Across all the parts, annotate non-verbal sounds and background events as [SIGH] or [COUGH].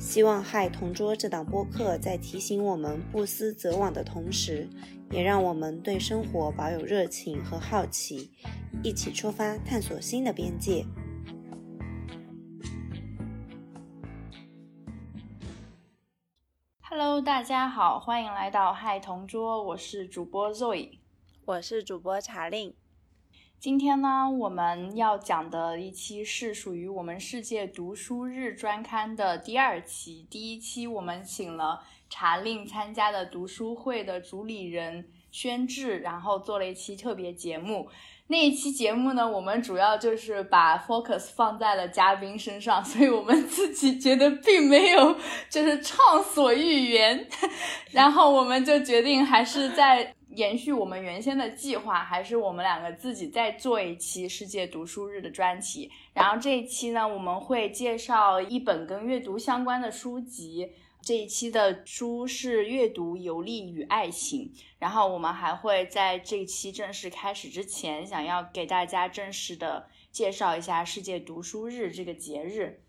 希望《嗨同桌》这档播客在提醒我们不思则罔的同时，也让我们对生活保有热情和好奇，一起出发探索新的边界。Hello，大家好，欢迎来到《嗨同桌》，我是主播 Zoe，我是主播茶令。今天呢，我们要讲的一期是属于我们世界读书日专刊的第二期。第一期我们请了茶令参加的读书会的主理人宣志，然后做了一期特别节目。那一期节目呢，我们主要就是把 focus 放在了嘉宾身上，所以我们自己觉得并没有就是畅所欲言，[LAUGHS] 然后我们就决定还是在。延续我们原先的计划，还是我们两个自己再做一期世界读书日的专题。然后这一期呢，我们会介绍一本跟阅读相关的书籍。这一期的书是《阅读、游历与爱情》。然后我们还会在这一期正式开始之前，想要给大家正式的介绍一下世界读书日这个节日。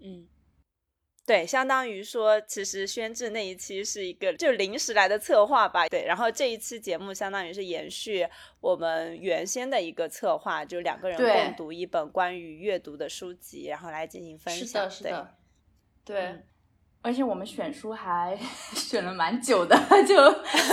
嗯。对，相当于说，其实宣志那一期是一个就临时来的策划吧。对，然后这一期节目相当于是延续我们原先的一个策划，就两个人共读一本关于阅读的书籍，然后来进行分享。是的，是的，对。而且我们选书还 [LAUGHS] 选了蛮久的，就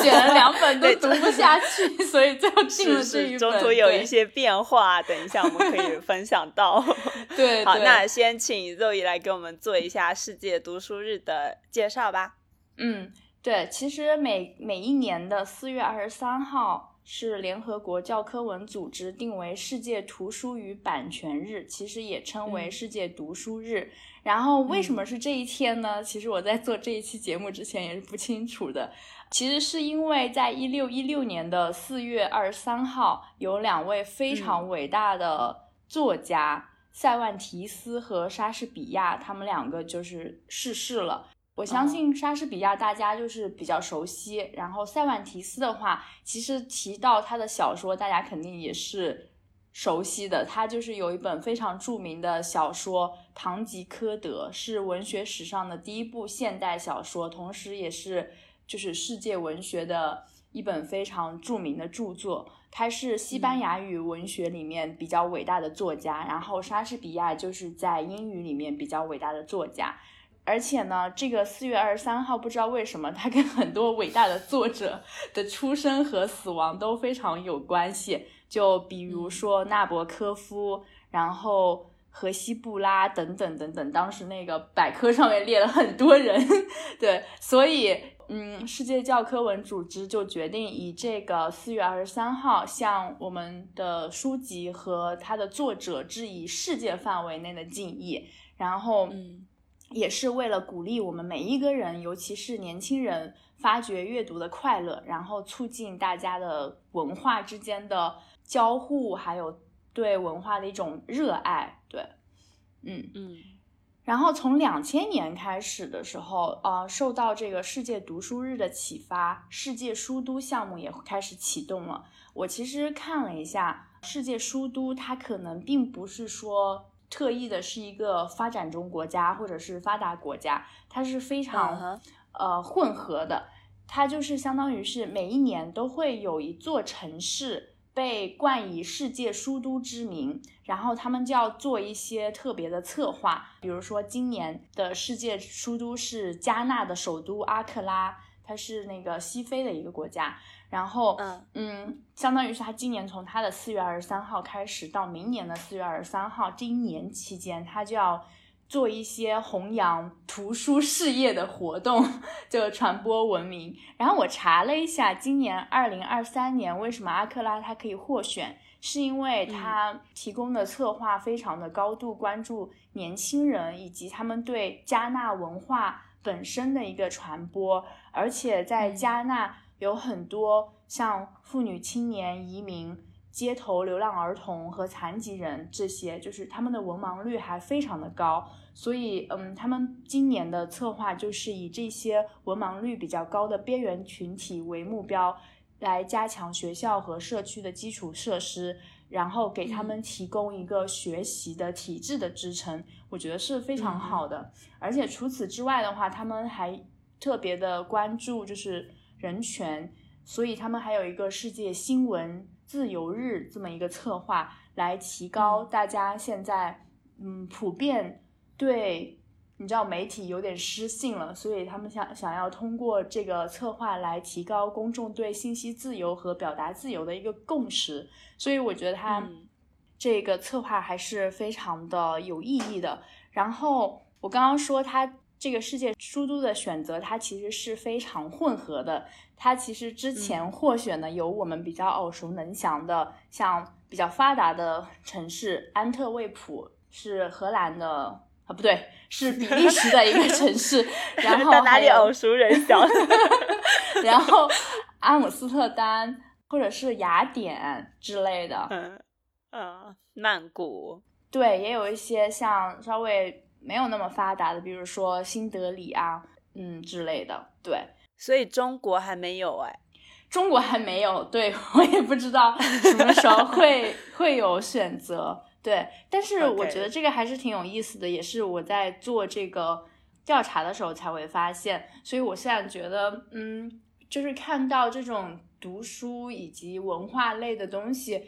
选了两本都读不下去，所以最后定了这一本。中途有一些变化，等一下我们可以分享到。[LAUGHS] 对，好，那先请肉姨来给我们做一下世界读书日的介绍吧。嗯，对，其实每每一年的四月二十三号是联合国教科文组织定为世界图书与版权日，其实也称为世界读书日。然后为什么是这一天呢？其实我在做这一期节目之前也是不清楚的。其实是因为在一六一六年的四月二十三号，有两位非常伟大的作家塞万提斯和莎士比亚，他们两个就是逝世了。我相信莎士比亚大家就是比较熟悉，然后塞万提斯的话，其实提到他的小说，大家肯定也是。熟悉的，他就是有一本非常著名的小说《堂吉诃德》，是文学史上的第一部现代小说，同时也是就是世界文学的一本非常著名的著作。他是西班牙语文学里面比较伟大的作家，然后莎士比亚就是在英语里面比较伟大的作家。而且呢，这个四月二十三号，不知道为什么，他跟很多伟大的作者的出生和死亡都非常有关系。就比如说纳博科夫，然后荷西布拉等等等等，当时那个百科上面列了很多人，对，所以嗯，世界教科文组织就决定以这个四月二十三号向我们的书籍和它的作者致以世界范围内的敬意，然后嗯，也是为了鼓励我们每一个人，尤其是年轻人发掘阅读的快乐，然后促进大家的文化之间的。交互还有对文化的一种热爱，对，嗯嗯，然后从两千年开始的时候，呃，受到这个世界读书日的启发，世界书都项目也开始启动了。我其实看了一下，世界书都它可能并不是说特意的是一个发展中国家或者是发达国家，它是非常呃混合的，它就是相当于是每一年都会有一座城市。被冠以世界书都之名，然后他们就要做一些特别的策划，比如说今年的世界书都是加纳的首都阿克拉，它是那个西非的一个国家，然后嗯嗯，相当于是他今年从他的四月二十三号开始到明年的四月二十三号这一年期间，他就要。做一些弘扬图书事业的活动，[LAUGHS] 就传播文明。然后我查了一下，今年二零二三年为什么阿克拉它可以获选，是因为它提供的策划非常的高度关注年轻人以及他们对加纳文化本身的一个传播，而且在加纳有很多像妇女、青年、移民、街头流浪儿童和残疾人这些，就是他们的文盲率还非常的高。所以，嗯，他们今年的策划就是以这些文盲率比较高的边缘群体为目标，来加强学校和社区的基础设施，然后给他们提供一个学习的体制的支撑，我觉得是非常好的。而且除此之外的话，他们还特别的关注就是人权，所以他们还有一个世界新闻自由日这么一个策划，来提高大家现在，嗯，普遍。对，你知道媒体有点失信了，所以他们想想要通过这个策划来提高公众对信息自由和表达自由的一个共识，所以我觉得他这个策划还是非常的有意义的。然后我刚刚说他这个世界书都的选择，它其实是非常混合的。它其实之前获选的有我们比较耳熟能详的，像比较发达的城市安特卫普，是荷兰的。啊，不对，是比利时的一个城市，[LAUGHS] 然后哪里耳熟能详？[LAUGHS] 然后阿姆斯特丹或者是雅典之类的，嗯嗯，曼谷，对，也有一些像稍微没有那么发达的，比如说新德里啊，嗯之类的，对。所以中国还没有哎，中国还没有，对 [LAUGHS] 我也不知道什么时候会 [LAUGHS] 会有选择。对，但是我觉得这个还是挺有意思的，也是我在做这个调查的时候才会发现，所以我现在觉得，嗯，就是看到这种读书以及文化类的东西，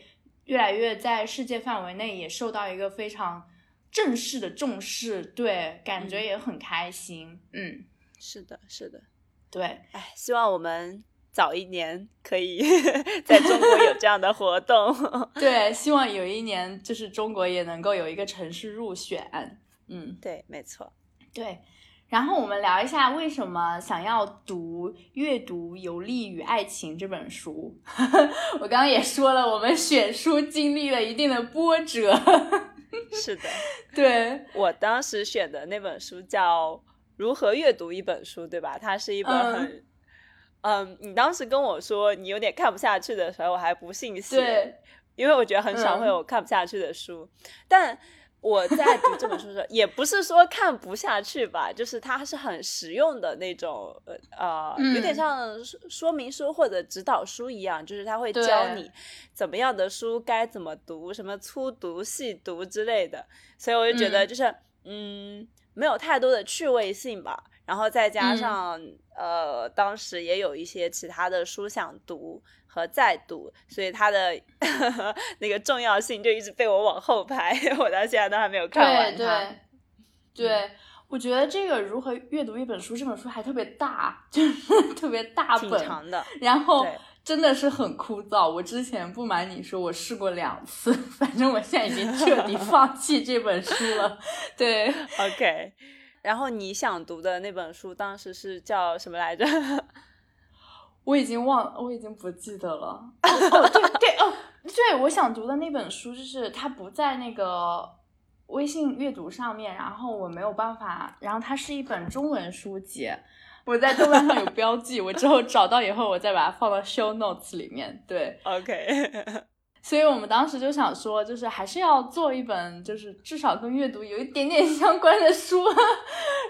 越来越在世界范围内也受到一个非常正式的重视，对，感觉也很开心，嗯，是的，是的，对，哎，希望我们。早一年可以 [LAUGHS] 在中国有这样的活动，[LAUGHS] 对，希望有一年就是中国也能够有一个城市入选，嗯，对，没错，对。然后我们聊一下为什么想要读《阅读有利于爱情》这本书。[LAUGHS] 我刚刚也说了，我们选书经历了一定的波折。[LAUGHS] 是的，[LAUGHS] 对我当时选的那本书叫《如何阅读一本书》，对吧？它是一本很。嗯，你当时跟我说你有点看不下去的时候，我还不信邪，因为我觉得很少会有看不下去的书。但我在读这本书的时候，也不是说看不下去吧，就是它是很实用的那种，呃，有点像说明书或者指导书一样，就是它会教你怎么样的书该怎么读，什么粗读、细读之类的。所以我就觉得，就是嗯，没有太多的趣味性吧。然后再加上，呃，当时也有一些其他的书想读和再读，所以它的 [LAUGHS] 那个重要性就一直被我往后排，[LAUGHS] 我到现在都还没有看完它。对，对，我觉得这个如何阅读一本书，这本书还特别大，[LAUGHS] 就是特别大本，长的，然后真的是很枯燥。我之前不瞒你说，我试过两次，反正我现在已经彻底放弃这本书了。对，OK。然后你想读的那本书当时是叫什么来着？我已经忘，我已经不记得了。[LAUGHS] 哦，对对哦，对，我想读的那本书就是它不在那个微信阅读上面，然后我没有办法。然后它是一本中文书籍，我在豆瓣上有 [LAUGHS] 标记，我之后找到以后我再把它放到 show notes 里面。对，OK。[LAUGHS] 所以我们当时就想说，就是还是要做一本，就是至少跟阅读有一点点相关的书。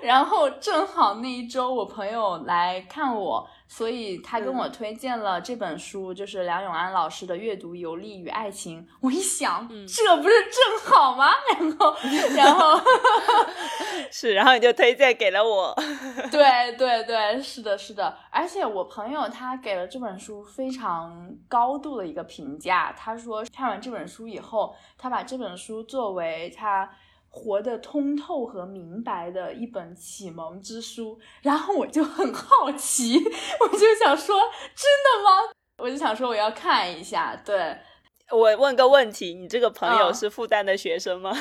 然后正好那一周我朋友来看我。所以他跟我推荐了这本书，就是梁永安老师的《阅读游历与爱情》。我一想，这不是正好吗？[LAUGHS] 然后，然后 [LAUGHS] 是，然后你就推荐给了我。对对对，是的，是的。而且我朋友他给了这本书非常高度的一个评价，他说看完这本书以后，他把这本书作为他。活得通透和明白的一本启蒙之书，然后我就很好奇，我就想说，真的吗？我就想说我要看一下。对，我问个问题，你这个朋友是复旦的学生吗？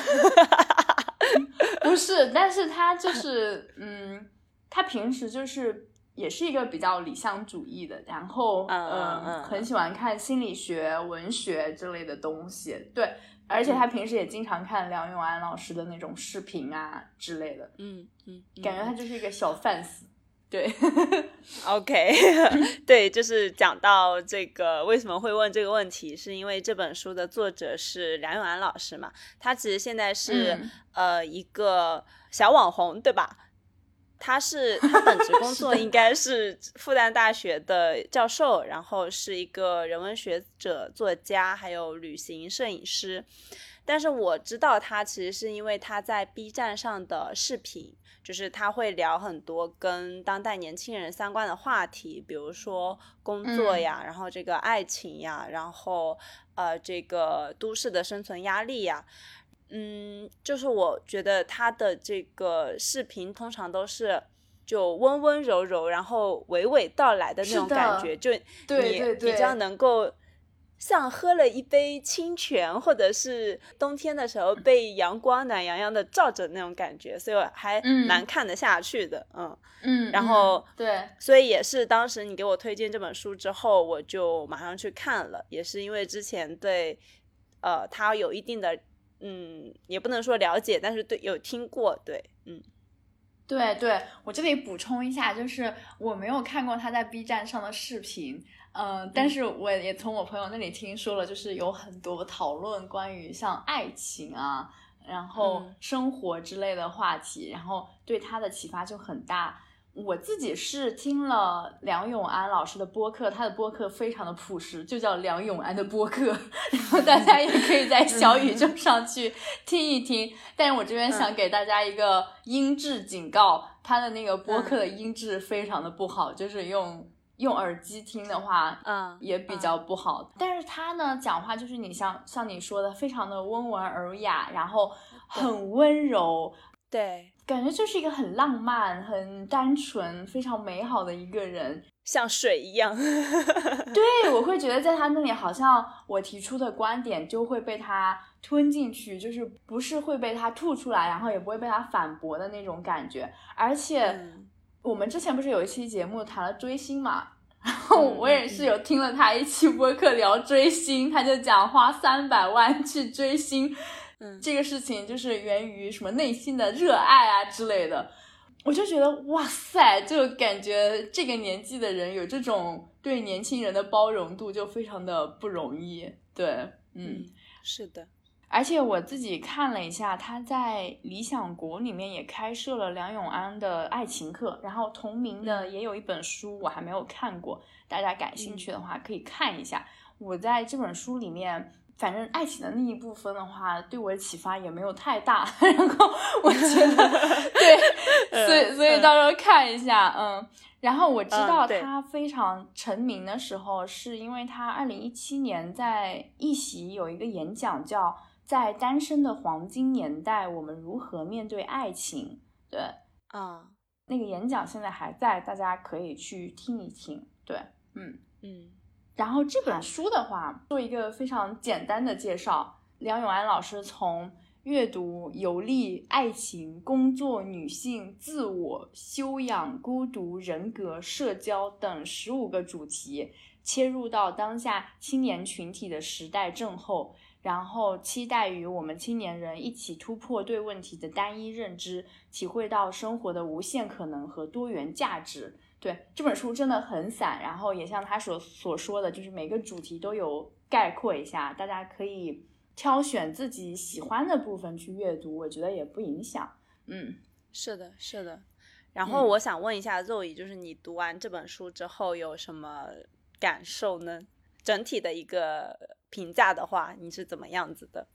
[LAUGHS] 不是，但是他就是，嗯，他平时就是也是一个比较理想主义的，然后嗯，很喜欢看心理学、文学之类的东西。对。而且他平时也经常看梁永安老师的那种视频啊之类的，嗯嗯，感觉他就是一个小 fans。对，OK，[LAUGHS] 对，就是讲到这个为什么会问这个问题，是因为这本书的作者是梁永安老师嘛？他其实现在是呃一个小网红，对吧？他是 [LAUGHS] 他本职工作应该是复旦大学的教授，然后是一个人文学者、作家，还有旅行摄影师。但是我知道他其实是因为他在 B 站上的视频。就是他会聊很多跟当代年轻人相关的话题，比如说工作呀，然后这个爱情呀，然后呃这个都市的生存压力呀，嗯，就是我觉得他的这个视频通常都是就温温柔柔，然后娓娓道来的那种感觉，就你比较能够。像喝了一杯清泉，或者是冬天的时候被阳光暖洋洋的照着那种感觉，所以我还蛮看得下去的，嗯嗯。然后对，所以也是当时你给我推荐这本书之后，我就马上去看了，也是因为之前对呃他有一定的嗯，也不能说了解，但是对有听过，对，嗯，对对，我这里补充一下，就是我没有看过他在 B 站上的视频。嗯，但是我也从我朋友那里听说了，就是有很多讨论关于像爱情啊，然后生活之类的话题，然后对他的启发就很大。我自己是听了梁永安老师的播客，他的播客非常的朴实，就叫梁永安的播客，[LAUGHS] 然后大家也可以在小宇宙上去听一听。但是我这边想给大家一个音质警告，他的那个播客的音质非常的不好，就是用。用耳机听的话，嗯，也比较不好。但是他呢，讲话就是你像像你说的，非常的温文尔雅，然后很温柔，对，感觉就是一个很浪漫、很单纯、非常美好的一个人，像水一样。[LAUGHS] 对，我会觉得在他那里，好像我提出的观点就会被他吞进去，就是不是会被他吐出来，然后也不会被他反驳的那种感觉，而且。我们之前不是有一期节目谈了追星嘛，然后我也是有听了他一期播客聊追星，他就讲花三百万去追星，嗯，这个事情就是源于什么内心的热爱啊之类的，我就觉得哇塞，就感觉这个年纪的人有这种对年轻人的包容度就非常的不容易，对，嗯，是的。而且我自己看了一下，他在理想国里面也开设了梁永安的爱情课，然后同名的也有一本书，我还没有看过，大家感兴趣的话可以看一下。我在这本书里面，反正爱情的那一部分的话，对我的启发也没有太大。[LAUGHS] 然后我觉得，[LAUGHS] 对，所以所以到时候看一下，嗯。然后我知道他非常成名的时候，是因为他二零一七年在一席有一个演讲叫。在单身的黄金年代，我们如何面对爱情？对，啊，那个演讲现在还在，大家可以去听一听。对，嗯嗯。然后这本书的话，做一个非常简单的介绍。梁永安老师从阅读、游历、爱情、工作、女性、自我、修养、孤独、人格、社交等十五个主题，切入到当下青年群体的时代症候。然后期待与我们青年人一起突破对问题的单一认知，体会到生活的无限可能和多元价值。对这本书真的很散，然后也像他所所说的，就是每个主题都有概括一下，大家可以挑选自己喜欢的部分去阅读，我觉得也不影响。嗯，是的，是的。然后我想问一下肉姨，就是你读完这本书之后有什么感受呢？整体的一个。评价的话，你是怎么样子的？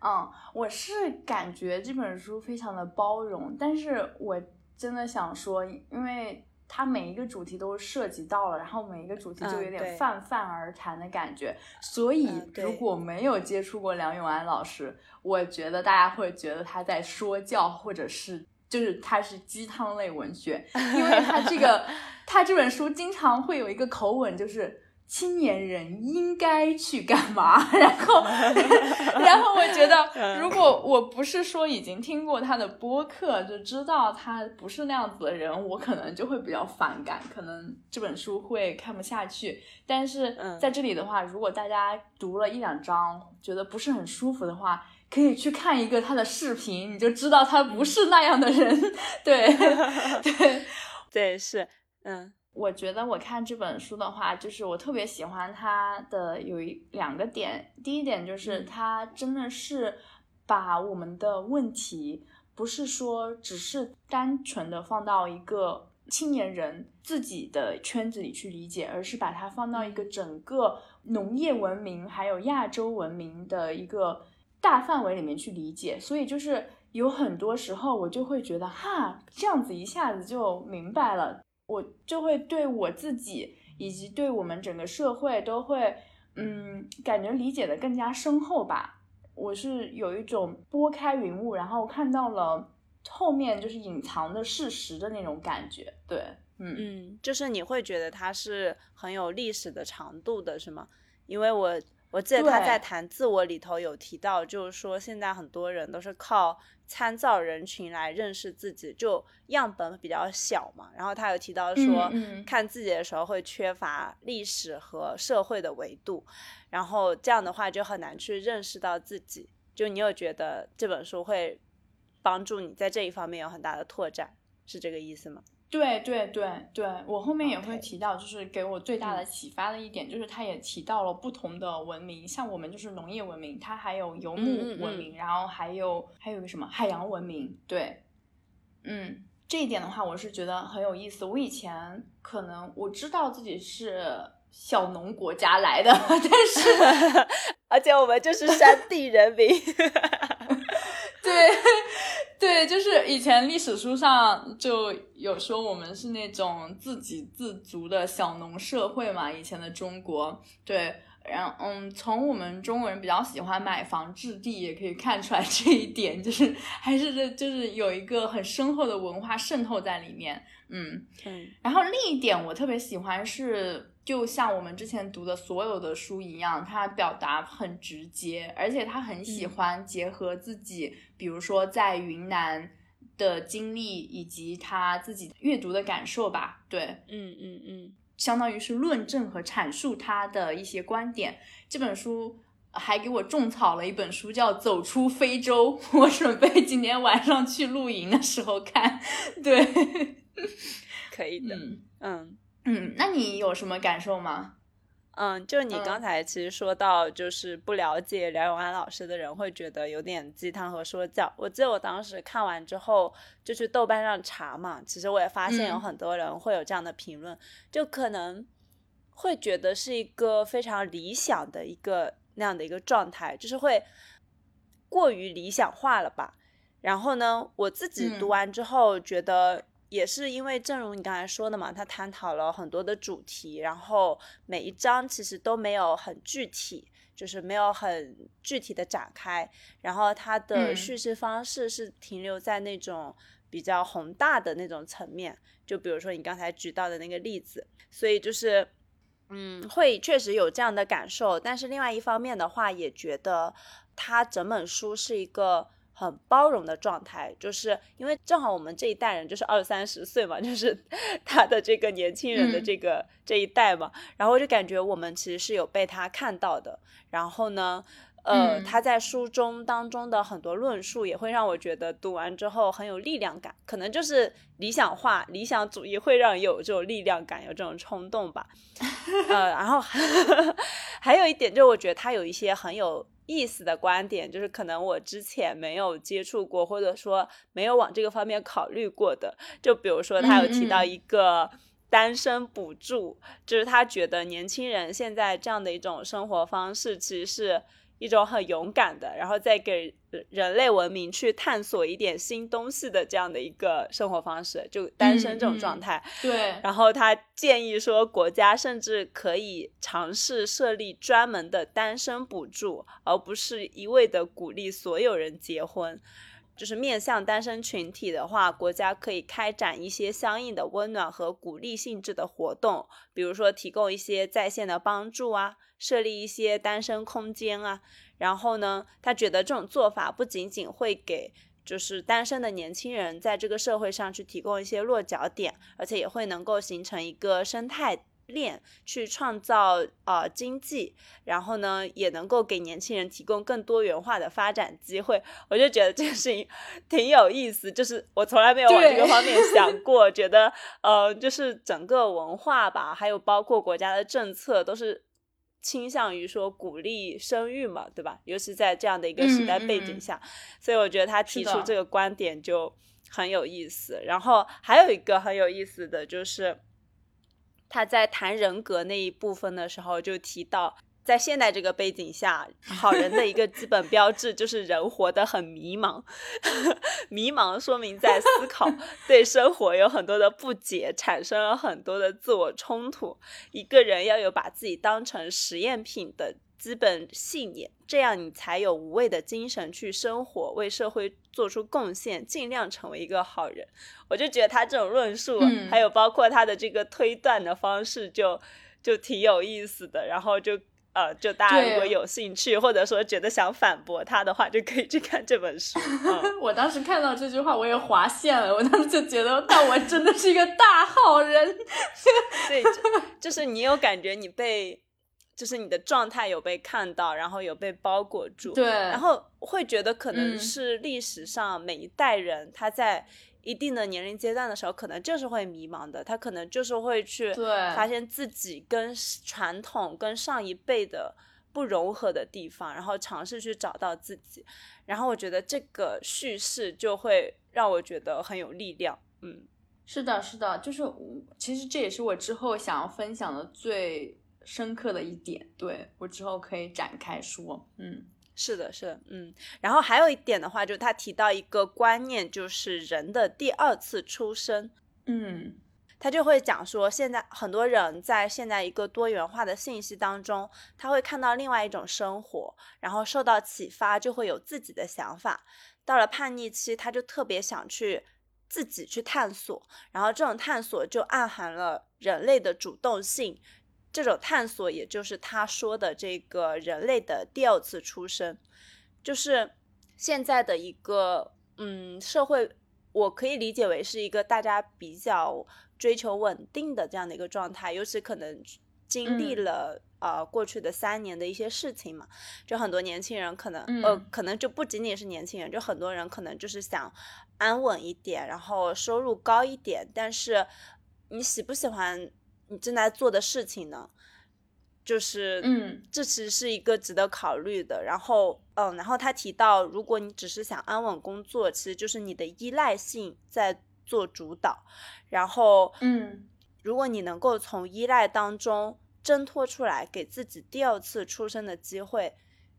嗯，我是感觉这本书非常的包容，但是我真的想说，因为它每一个主题都涉及到了，然后每一个主题就有点泛泛而谈的感觉，所以如果没有接触过梁永安老师，我觉得大家会觉得他在说教，或者是就是他是鸡汤类文学，因为他这个 [LAUGHS] 他这本书经常会有一个口吻，就是。青年人应该去干嘛？[LAUGHS] 然后，[LAUGHS] 然后我觉得，如果我不是说已经听过他的播客，就知道他不是那样子的人，我可能就会比较反感，可能这本书会看不下去。但是在这里的话，如果大家读了一两章，觉得不是很舒服的话，可以去看一个他的视频，你就知道他不是那样的人。对，[LAUGHS] 对，对，是，嗯。我觉得我看这本书的话，就是我特别喜欢它的有一两个点。第一点就是它真的是把我们的问题，不是说只是单纯的放到一个青年人自己的圈子里去理解，而是把它放到一个整个农业文明还有亚洲文明的一个大范围里面去理解。所以就是有很多时候我就会觉得，哈，这样子一下子就明白了。我就会对我自己以及对我们整个社会都会，嗯，感觉理解的更加深厚吧。我是有一种拨开云雾，然后看到了后面就是隐藏的事实的那种感觉。对，嗯嗯，就是你会觉得它是很有历史的长度的，是吗？因为我我记得他在谈自我里头有提到，就是说现在很多人都是靠。参照人群来认识自己，就样本比较小嘛。然后他有提到说，看自己的时候会缺乏历史和社会的维度，然后这样的话就很难去认识到自己。就你有觉得这本书会帮助你在这一方面有很大的拓展，是这个意思吗？对对对对，我后面也会提到，就是给我最大的启发的一点，就是他也提到了不同的文明，像我们就是农业文明，它还有游牧文明，然后还有还有个什么海洋文明。对，嗯，这一点的话，我是觉得很有意思。我以前可能我知道自己是小农国家来的，[LAUGHS] 但是 [LAUGHS] 而且我们就是山地人民。[LAUGHS] 对，对，就是以前历史书上就有说我们是那种自给自足的小农社会嘛，以前的中国。对，然后嗯，从我们中国人比较喜欢买房置地也可以看出来这一点，就是还是这就是有一个很深厚的文化渗透在里面。嗯嗯，然后另一点我特别喜欢是。就像我们之前读的所有的书一样，他表达很直接，而且他很喜欢结合自己，比如说在云南的经历以及他自己阅读的感受吧。对，嗯嗯嗯，相当于是论证和阐述他的一些观点。这本书还给我种草了一本书，叫《走出非洲》，我准备今天晚上去露营的时候看。对，可以的，嗯。嗯，那你有什么感受吗？嗯，就你刚才其实说到，就是不了解梁永安老师的人会觉得有点鸡汤和说教。我记得我当时看完之后就去豆瓣上查嘛，其实我也发现有很多人会有这样的评论，就可能会觉得是一个非常理想的一个那样的一个状态，就是会过于理想化了吧。然后呢，我自己读完之后觉得。也是因为，正如你刚才说的嘛，他探讨了很多的主题，然后每一章其实都没有很具体，就是没有很具体的展开，然后他的叙事方式是停留在那种比较宏大的那种层面，就比如说你刚才举到的那个例子，所以就是，嗯，会确实有这样的感受，但是另外一方面的话，也觉得他整本书是一个。很包容的状态，就是因为正好我们这一代人就是二三十岁嘛，就是 [LAUGHS] 他的这个年轻人的这个这一代嘛，然后我就感觉我们其实是有被他看到的。然后呢，呃，他在书中当中的很多论述也会让我觉得读完之后很有力量感，可能就是理想化、理想主义会让有这种力量感、有这种冲动吧。呃，然后 [LAUGHS] 还有一点，就我觉得他有一些很有。意思的观点就是，可能我之前没有接触过，或者说没有往这个方面考虑过的。就比如说，他有提到一个单身补助，就是他觉得年轻人现在这样的一种生活方式，其实是。一种很勇敢的，然后再给人类文明去探索一点新东西的这样的一个生活方式，就单身这种状态。对。然后他建议说，国家甚至可以尝试设立专门的单身补助，而不是一味的鼓励所有人结婚。就是面向单身群体的话，国家可以开展一些相应的温暖和鼓励性质的活动，比如说提供一些在线的帮助啊，设立一些单身空间啊。然后呢，他觉得这种做法不仅仅会给就是单身的年轻人在这个社会上去提供一些落脚点，而且也会能够形成一个生态。链去创造呃经济，然后呢，也能够给年轻人提供更多元化的发展机会。我就觉得这个事情 [LAUGHS] 挺有意思，就是我从来没有往这个方面想过，[LAUGHS] 觉得呃，就是整个文化吧，还有包括国家的政策，都是倾向于说鼓励生育嘛，对吧？尤其在这样的一个时代背景下，所以我觉得他提出这个观点就很有意思。然后还有一个很有意思的就是。他在谈人格那一部分的时候，就提到，在现代这个背景下，好人的一个基本标志就是人活得很迷茫。[LAUGHS] 迷茫说明在思考，对生活有很多的不解，产生了很多的自我冲突。一个人要有把自己当成实验品的。基本信念，这样你才有无畏的精神去生活，为社会做出贡献，尽量成为一个好人。我就觉得他这种论述，还有包括他的这个推断的方式，就就挺有意思的。然后就呃，就大家如果有兴趣，或者说觉得想反驳他的话，就可以去看这本书。[LAUGHS] 我当时看到这句话，我也划线了。我当时就觉得，但我真的是一个大好人。[LAUGHS] 对，就是你有感觉你被。就是你的状态有被看到，然后有被包裹住，对，然后会觉得可能是历史上每一代人他在一定的年龄阶段的时候，可能就是会迷茫的，他可能就是会去发现自己跟传统、跟上一辈的不融合的地方，然后尝试去找到自己。然后我觉得这个叙事就会让我觉得很有力量。嗯，是的，是的，就是其实这也是我之后想要分享的最。深刻的一点，对我之后可以展开说。嗯，是的，是的，嗯。然后还有一点的话，就是他提到一个观念，就是人的第二次出生。嗯，他就会讲说，现在很多人在现在一个多元化的信息当中，他会看到另外一种生活，然后受到启发，就会有自己的想法。到了叛逆期，他就特别想去自己去探索，然后这种探索就暗含了人类的主动性。这种探索，也就是他说的这个人类的第二次出生，就是现在的一个嗯社会，我可以理解为是一个大家比较追求稳定的这样的一个状态，尤其可能经历了呃过去的三年的一些事情嘛，就很多年轻人可能呃可能就不仅仅是年轻人，就很多人可能就是想安稳一点，然后收入高一点，但是你喜不喜欢？你正在做的事情呢，就是，嗯，这其实是一个值得考虑的。然后，嗯，然后他提到，如果你只是想安稳工作，其实就是你的依赖性在做主导。然后，嗯，如果你能够从依赖当中挣脱出来，给自己第二次出生的机会。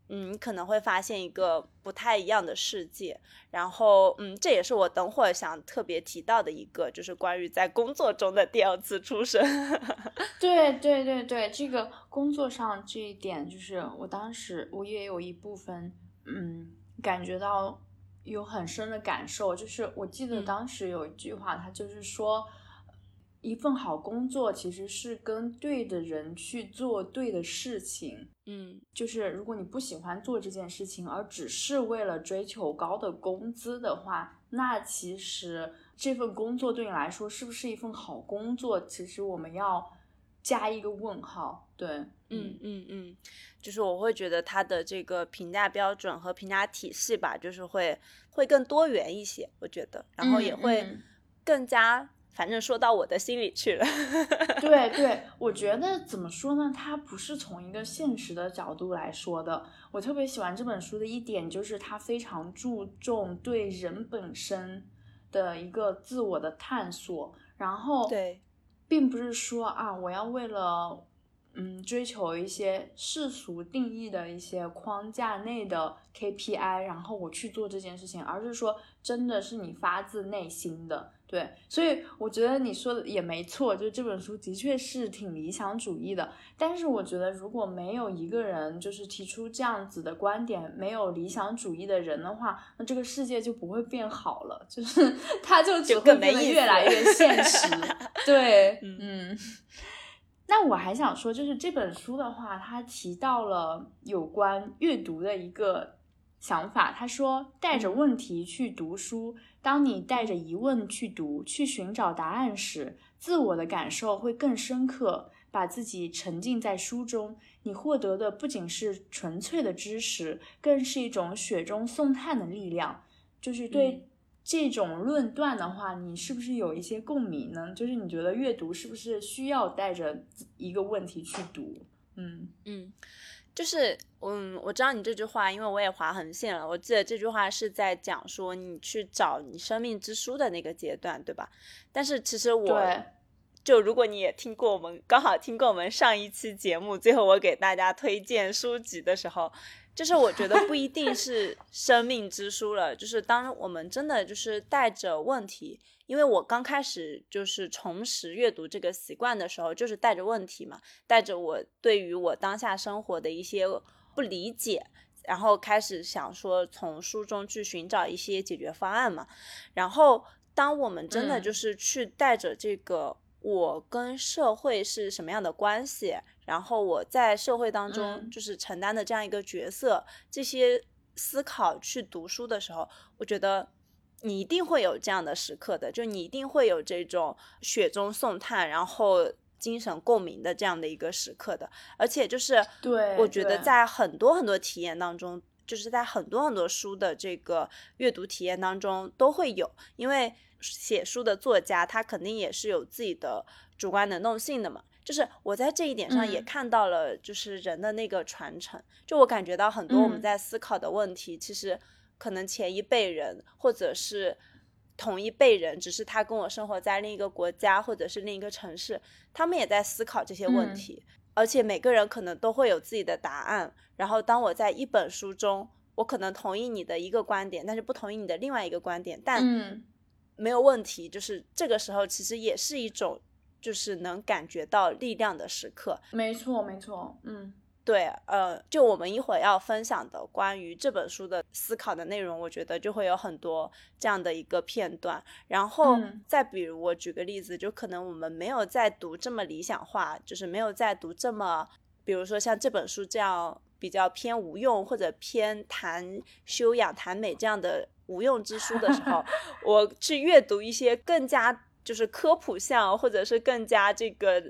嗯，你可能会发现一个不太一样的世界，然后，嗯，这也是我等会儿想特别提到的一个，就是关于在工作中的第二次出生。[LAUGHS] 对对对对，这个工作上这一点，就是我当时我也有一部分，嗯，感觉到有很深的感受，就是我记得当时有一句话，他就是说。一份好工作其实是跟对的人去做对的事情，嗯，就是如果你不喜欢做这件事情，而只是为了追求高的工资的话，那其实这份工作对你来说是不是一份好工作？其实我们要加一个问号。对，嗯嗯嗯，就是我会觉得他的这个评价标准和评价体系吧，就是会会更多元一些，我觉得，然后也会更加。反正说到我的心里去了。[LAUGHS] 对对，我觉得怎么说呢？它不是从一个现实的角度来说的。我特别喜欢这本书的一点就是，它非常注重对人本身的一个自我的探索。然后，对，并不是说啊，我要为了嗯，追求一些世俗定义的一些框架内的 KPI，然后我去做这件事情，而是说真的是你发自内心的。对，所以我觉得你说的也没错，就这本书的确是挺理想主义的。但是我觉得如果没有一个人就是提出这样子的观点，没有理想主义的人的话，那这个世界就不会变好了，就是 [LAUGHS] 它就只会变得越来越现实。[LAUGHS] 对，嗯。那我还想说，就是这本书的话，它提到了有关阅读的一个想法。他说，带着问题去读书，当你带着疑问去读，去寻找答案时，自我的感受会更深刻。把自己沉浸在书中，你获得的不仅是纯粹的知识，更是一种雪中送炭的力量。就是对。这种论断的话，你是不是有一些共鸣呢？就是你觉得阅读是不是需要带着一个问题去读？嗯嗯，就是嗯，我知道你这句话，因为我也划横线了。我记得这句话是在讲说你去找你生命之书的那个阶段，对吧？但是其实我就如果你也听过我们刚好听过我们上一期节目，最后我给大家推荐书籍的时候。就是我觉得不一定是生命之书了，就是当我们真的就是带着问题，因为我刚开始就是重拾阅读这个习惯的时候，就是带着问题嘛，带着我对于我当下生活的一些不理解，然后开始想说从书中去寻找一些解决方案嘛。然后当我们真的就是去带着这个我跟社会是什么样的关系。然后我在社会当中就是承担的这样一个角色，这些思考去读书的时候，我觉得你一定会有这样的时刻的，就你一定会有这种雪中送炭，然后精神共鸣的这样的一个时刻的。而且就是对，我觉得在很多很多体验当中，就是在很多很多书的这个阅读体验当中都会有，因为写书的作家他肯定也是有自己的主观能动性的嘛。就是我在这一点上也看到了，就是人的那个传承。就我感觉到很多我们在思考的问题，其实可能前一辈人或者是同一辈人，只是他跟我生活在另一个国家或者是另一个城市，他们也在思考这些问题。而且每个人可能都会有自己的答案。然后当我在一本书中，我可能同意你的一个观点，但是不同意你的另外一个观点，但没有问题。就是这个时候，其实也是一种。就是能感觉到力量的时刻，没错没错，嗯，对，呃，就我们一会儿要分享的关于这本书的思考的内容，我觉得就会有很多这样的一个片段。然后再比如，我举个例子，就可能我们没有在读这么理想化，就是没有在读这么，比如说像这本书这样比较偏无用或者偏谈修养、谈美这样的无用之书的时候，[LAUGHS] 我去阅读一些更加。就是科普项或者是更加这个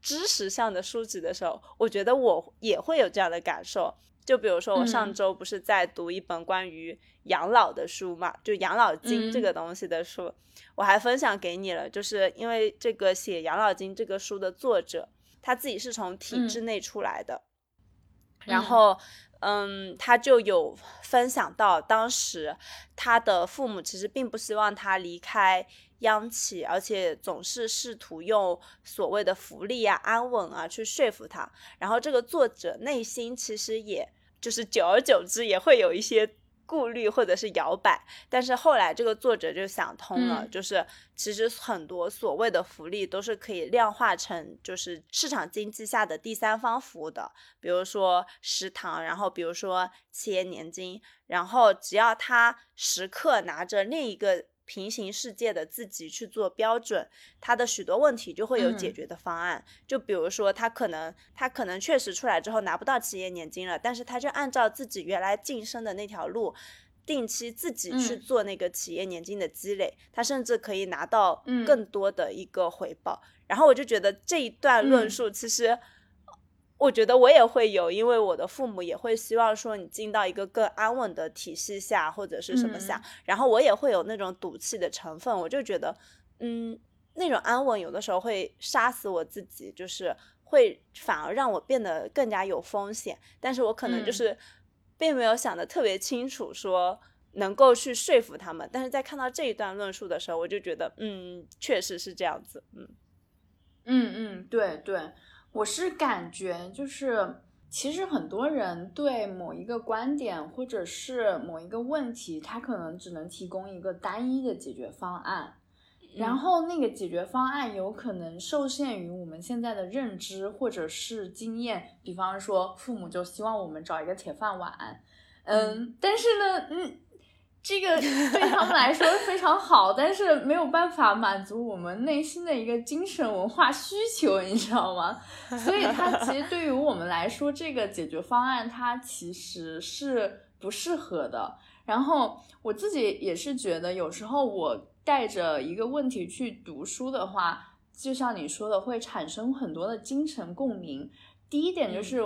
知识上的书籍的时候，我觉得我也会有这样的感受。就比如说，我上周不是在读一本关于养老的书嘛，就养老金这个东西的书，我还分享给你了。就是因为这个写养老金这个书的作者，他自己是从体制内出来的，然后嗯，他就有分享到当时他的父母其实并不希望他离开。央企，而且总是试图用所谓的福利啊、安稳啊去说服他。然后这个作者内心其实也就是久而久之也会有一些顾虑或者是摇摆。但是后来这个作者就想通了，就是其实很多所谓的福利都是可以量化成就是市场经济下的第三方服务的，比如说食堂，然后比如说企业年金，然后只要他时刻拿着另一个。平行世界的自己去做标准，他的许多问题就会有解决的方案。就比如说，他可能他可能确实出来之后拿不到企业年金了，但是他就按照自己原来晋升的那条路，定期自己去做那个企业年金的积累，他甚至可以拿到更多的一个回报。然后我就觉得这一段论述其实。我觉得我也会有，因为我的父母也会希望说你进到一个更安稳的体系下，或者是什么下，然后我也会有那种赌气的成分。我就觉得，嗯，那种安稳有的时候会杀死我自己，就是会反而让我变得更加有风险。但是我可能就是并没有想的特别清楚，说能够去说服他们。但是在看到这一段论述的时候，我就觉得，嗯，确实是这样子，嗯，嗯嗯，对对。我是感觉就是。其实很多人对某一个观点或者是某一个问题，他可能只能提供一个单一的解决方案，然后那个解决方案有可能受限于我们现在的认知或者是经验。比方说，父母就希望我们找一个铁饭碗，嗯，但是呢，嗯。这个对他们来说非常好，但是没有办法满足我们内心的一个精神文化需求，你知道吗？所以它其实对于我们来说，这个解决方案它其实是不适合的。然后我自己也是觉得，有时候我带着一个问题去读书的话，就像你说的，会产生很多的精神共鸣。第一点就是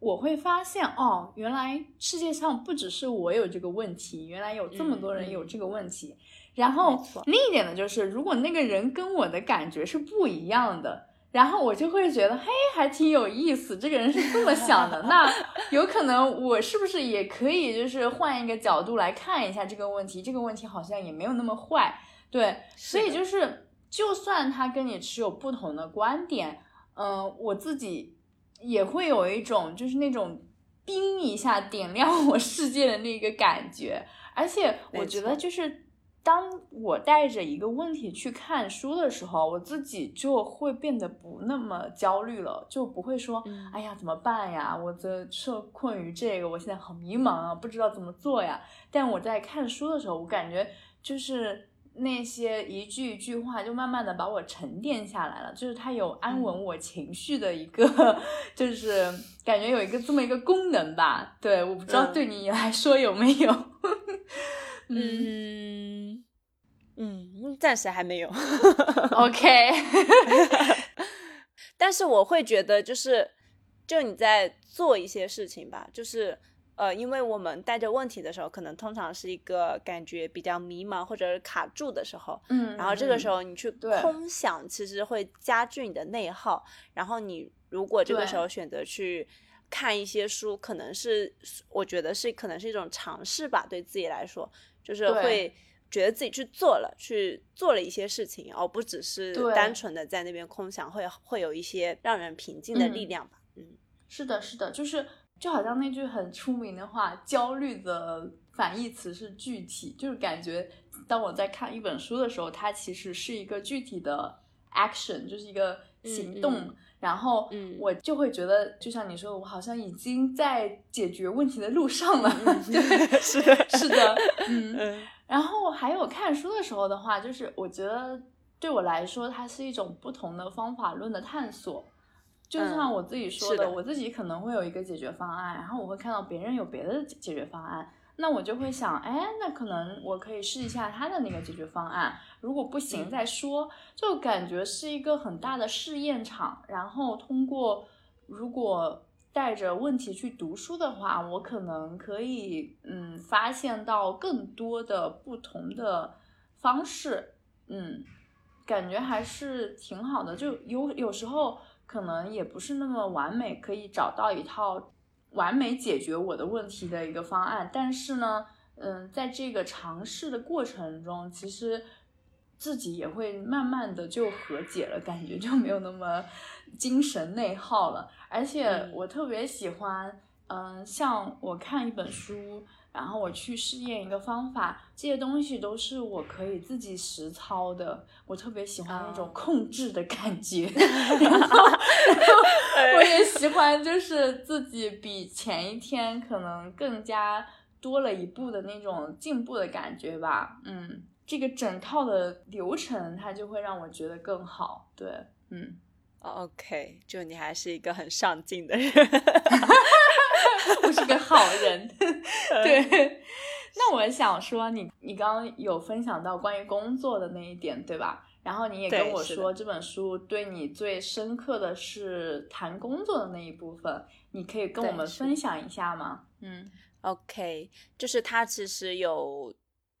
我会发现哦，原来世界上不只是我有这个问题，原来有这么多人有这个问题。然后另一点呢，就是如果那个人跟我的感觉是不一样的，然后我就会觉得嘿，还挺有意思，这个人是这么想的，那 [LAUGHS] 有可能我是不是也可以就是换一个角度来看一下这个问题？这个问题好像也没有那么坏，对。所以就是就算他跟你持有不同的观点，嗯，我自己。也会有一种就是那种冰一下点亮我世界的那个感觉，而且我觉得就是当我带着一个问题去看书的时候，我自己就会变得不那么焦虑了，就不会说哎呀怎么办呀，我这受困于这个，我现在好迷茫啊，不知道怎么做呀。但我在看书的时候，我感觉就是。那些一句一句话，就慢慢的把我沉淀下来了。就是它有安稳我情绪的一个，[LAUGHS] 就是感觉有一个这么一个功能吧。对，我不知道对你来说有没有。[LAUGHS] 嗯嗯，暂时还没有。OK。[LAUGHS] 但是我会觉得，就是就你在做一些事情吧，就是。呃，因为我们带着问题的时候，可能通常是一个感觉比较迷茫或者是卡住的时候，嗯，然后这个时候你去空想，其实会加剧你的内耗。然后你如果这个时候选择去看一些书，可能是我觉得是可能是一种尝试吧，对自己来说，就是会觉得自己去做了，去做了一些事情，而不只是单纯的在那边空想，会会有一些让人平静的力量吧。嗯，是的，是的，就是。就好像那句很出名的话，焦虑的反义词是具体，就是感觉当我在看一本书的时候，它其实是一个具体的 action，就是一个行动，然后我就会觉得，就像你说，我好像已经在解决问题的路上了。[LAUGHS] 对，是是的，嗯。然后还有看书的时候的话，就是我觉得对我来说，它是一种不同的方法论的探索。就像我自己说的，我自己可能会有一个解决方案，然后我会看到别人有别的解决方案，那我就会想，哎，那可能我可以试一下他的那个解决方案，如果不行再说，就感觉是一个很大的试验场。然后通过，如果带着问题去读书的话，我可能可以，嗯，发现到更多的不同的方式，嗯，感觉还是挺好的。就有有时候。可能也不是那么完美，可以找到一套完美解决我的问题的一个方案。但是呢，嗯，在这个尝试的过程中，其实自己也会慢慢的就和解了，感觉就没有那么精神内耗了。而且我特别喜欢，嗯，像我看一本书。然后我去试验一个方法，这些东西都是我可以自己实操的。我特别喜欢那种控制的感觉，[LAUGHS] 然后我也喜欢就是自己比前一天可能更加多了一步的那种进步的感觉吧。嗯，这个整套的流程它就会让我觉得更好。对，嗯，OK，就你还是一个很上进的人。[LAUGHS] 我是个好人，[LAUGHS] 对。那我想说，你你刚刚有分享到关于工作的那一点，对吧？然后你也跟我说，这本书对你最深刻的是谈工作的那一部分，你可以跟我们分享一下吗？嗯，OK，就是他其实有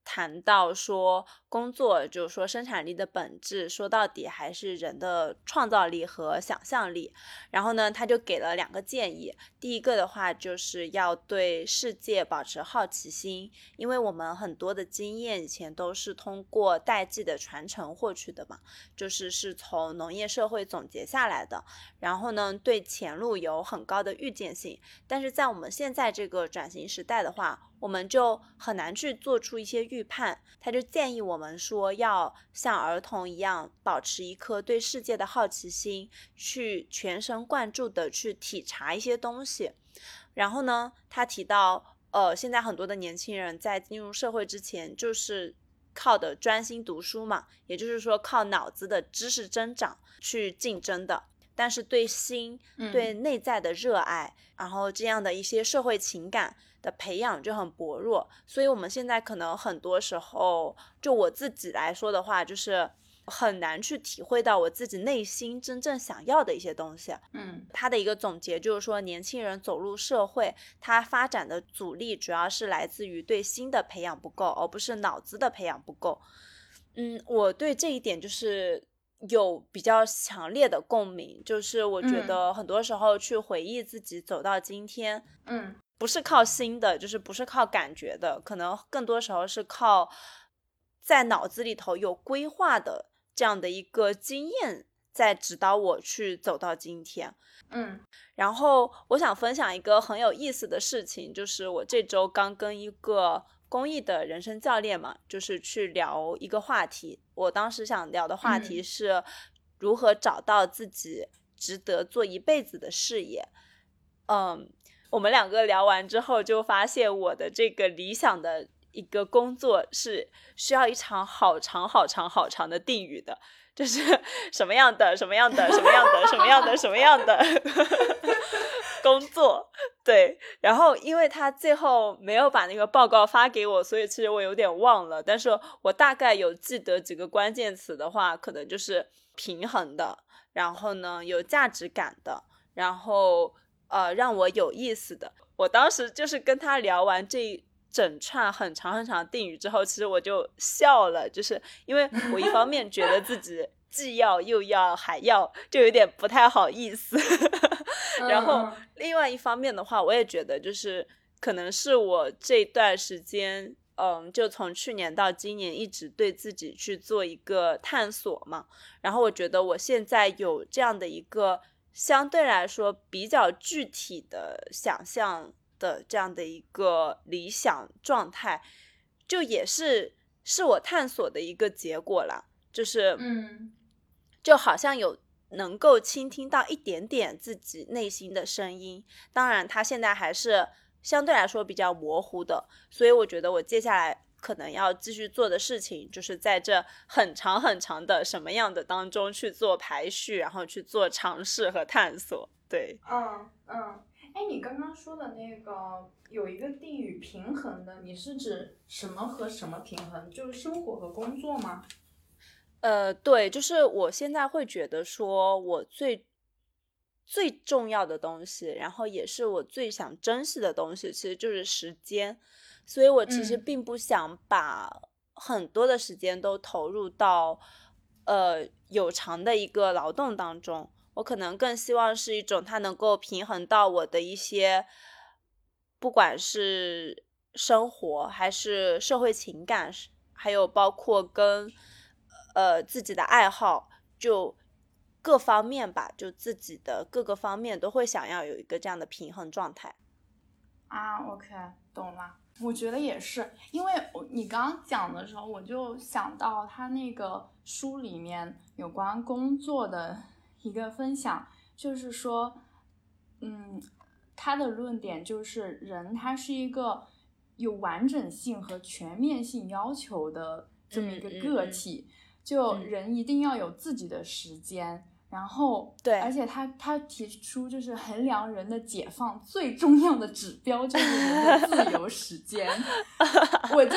谈到说，工作就是说生产力的本质，说到底还是人的创造力和想象力。然后呢，他就给了两个建议。第一个的话，就是要对世界保持好奇心，因为我们很多的经验以前都是通过代际的传承获取的嘛，就是是从农业社会总结下来的。然后呢，对前路有很高的预见性。但是在我们现在这个转型时代的话，我们就很难去做出一些预判，他就建议我们说，要像儿童一样，保持一颗对世界的好奇心，去全神贯注的去体察一些东西。然后呢，他提到，呃，现在很多的年轻人在进入社会之前，就是靠的专心读书嘛，也就是说靠脑子的知识增长去竞争的，但是对心、对内在的热爱，然后这样的一些社会情感。的培养就很薄弱，所以我们现在可能很多时候，就我自己来说的话，就是很难去体会到我自己内心真正想要的一些东西。嗯，他的一个总结就是说，年轻人走入社会，他发展的阻力主要是来自于对心的培养不够，而不是脑子的培养不够。嗯，我对这一点就是有比较强烈的共鸣，就是我觉得很多时候去回忆自己走到今天，嗯。不是靠心的，就是不是靠感觉的，可能更多时候是靠在脑子里头有规划的这样的一个经验在指导我去走到今天。嗯，然后我想分享一个很有意思的事情，就是我这周刚跟一个公益的人生教练嘛，就是去聊一个话题。我当时想聊的话题是如何找到自己值得做一辈子的事业。嗯。我们两个聊完之后，就发现我的这个理想的一个工作是需要一场好长、好长、好长的定语的，就是 [LAUGHS] 什么样的、什么样的、什么样的、什么样的、什么样的 [LAUGHS] 工作。对，然后因为他最后没有把那个报告发给我，所以其实我有点忘了。但是我大概有记得几个关键词的话，可能就是平衡的，然后呢有价值感的，然后。呃，让我有意思的，我当时就是跟他聊完这一整串很长很长的定语之后，其实我就笑了，就是因为我一方面觉得自己既要又要还要，就有点不太好意思，[LAUGHS] 然后另外一方面的话，我也觉得就是可能是我这段时间，嗯，就从去年到今年一直对自己去做一个探索嘛，然后我觉得我现在有这样的一个。相对来说比较具体的想象的这样的一个理想状态，就也是是我探索的一个结果了。就是，嗯，就好像有能够倾听到一点点自己内心的声音。当然，他现在还是相对来说比较模糊的，所以我觉得我接下来。可能要继续做的事情，就是在这很长很长的什么样的当中去做排序，然后去做尝试和探索。对，嗯嗯，哎，你刚刚说的那个有一个定语平衡的，你是指什么和什么平衡？就是生活和工作吗？呃，对，就是我现在会觉得说，我最最重要的东西，然后也是我最想珍惜的东西，其实就是时间。所以，我其实并不想把很多的时间都投入到呃有偿的一个劳动当中。我可能更希望是一种它能够平衡到我的一些，不管是生活还是社会情感，还有包括跟呃自己的爱好，就各方面吧，就自己的各个方面都会想要有一个这样的平衡状态。啊，OK，懂了。我觉得也是，因为我你刚刚讲的时候，我就想到他那个书里面有关工作的 [LAUGHS] 一个分享，就是说，嗯，他的论点就是人他是一个有完整性和全面性要求的这么一个个体，就人一定要有自己的时间。然后，对，而且他他提出，就是衡量人的解放最重要的指标就是人的自由时间。[LAUGHS] 我就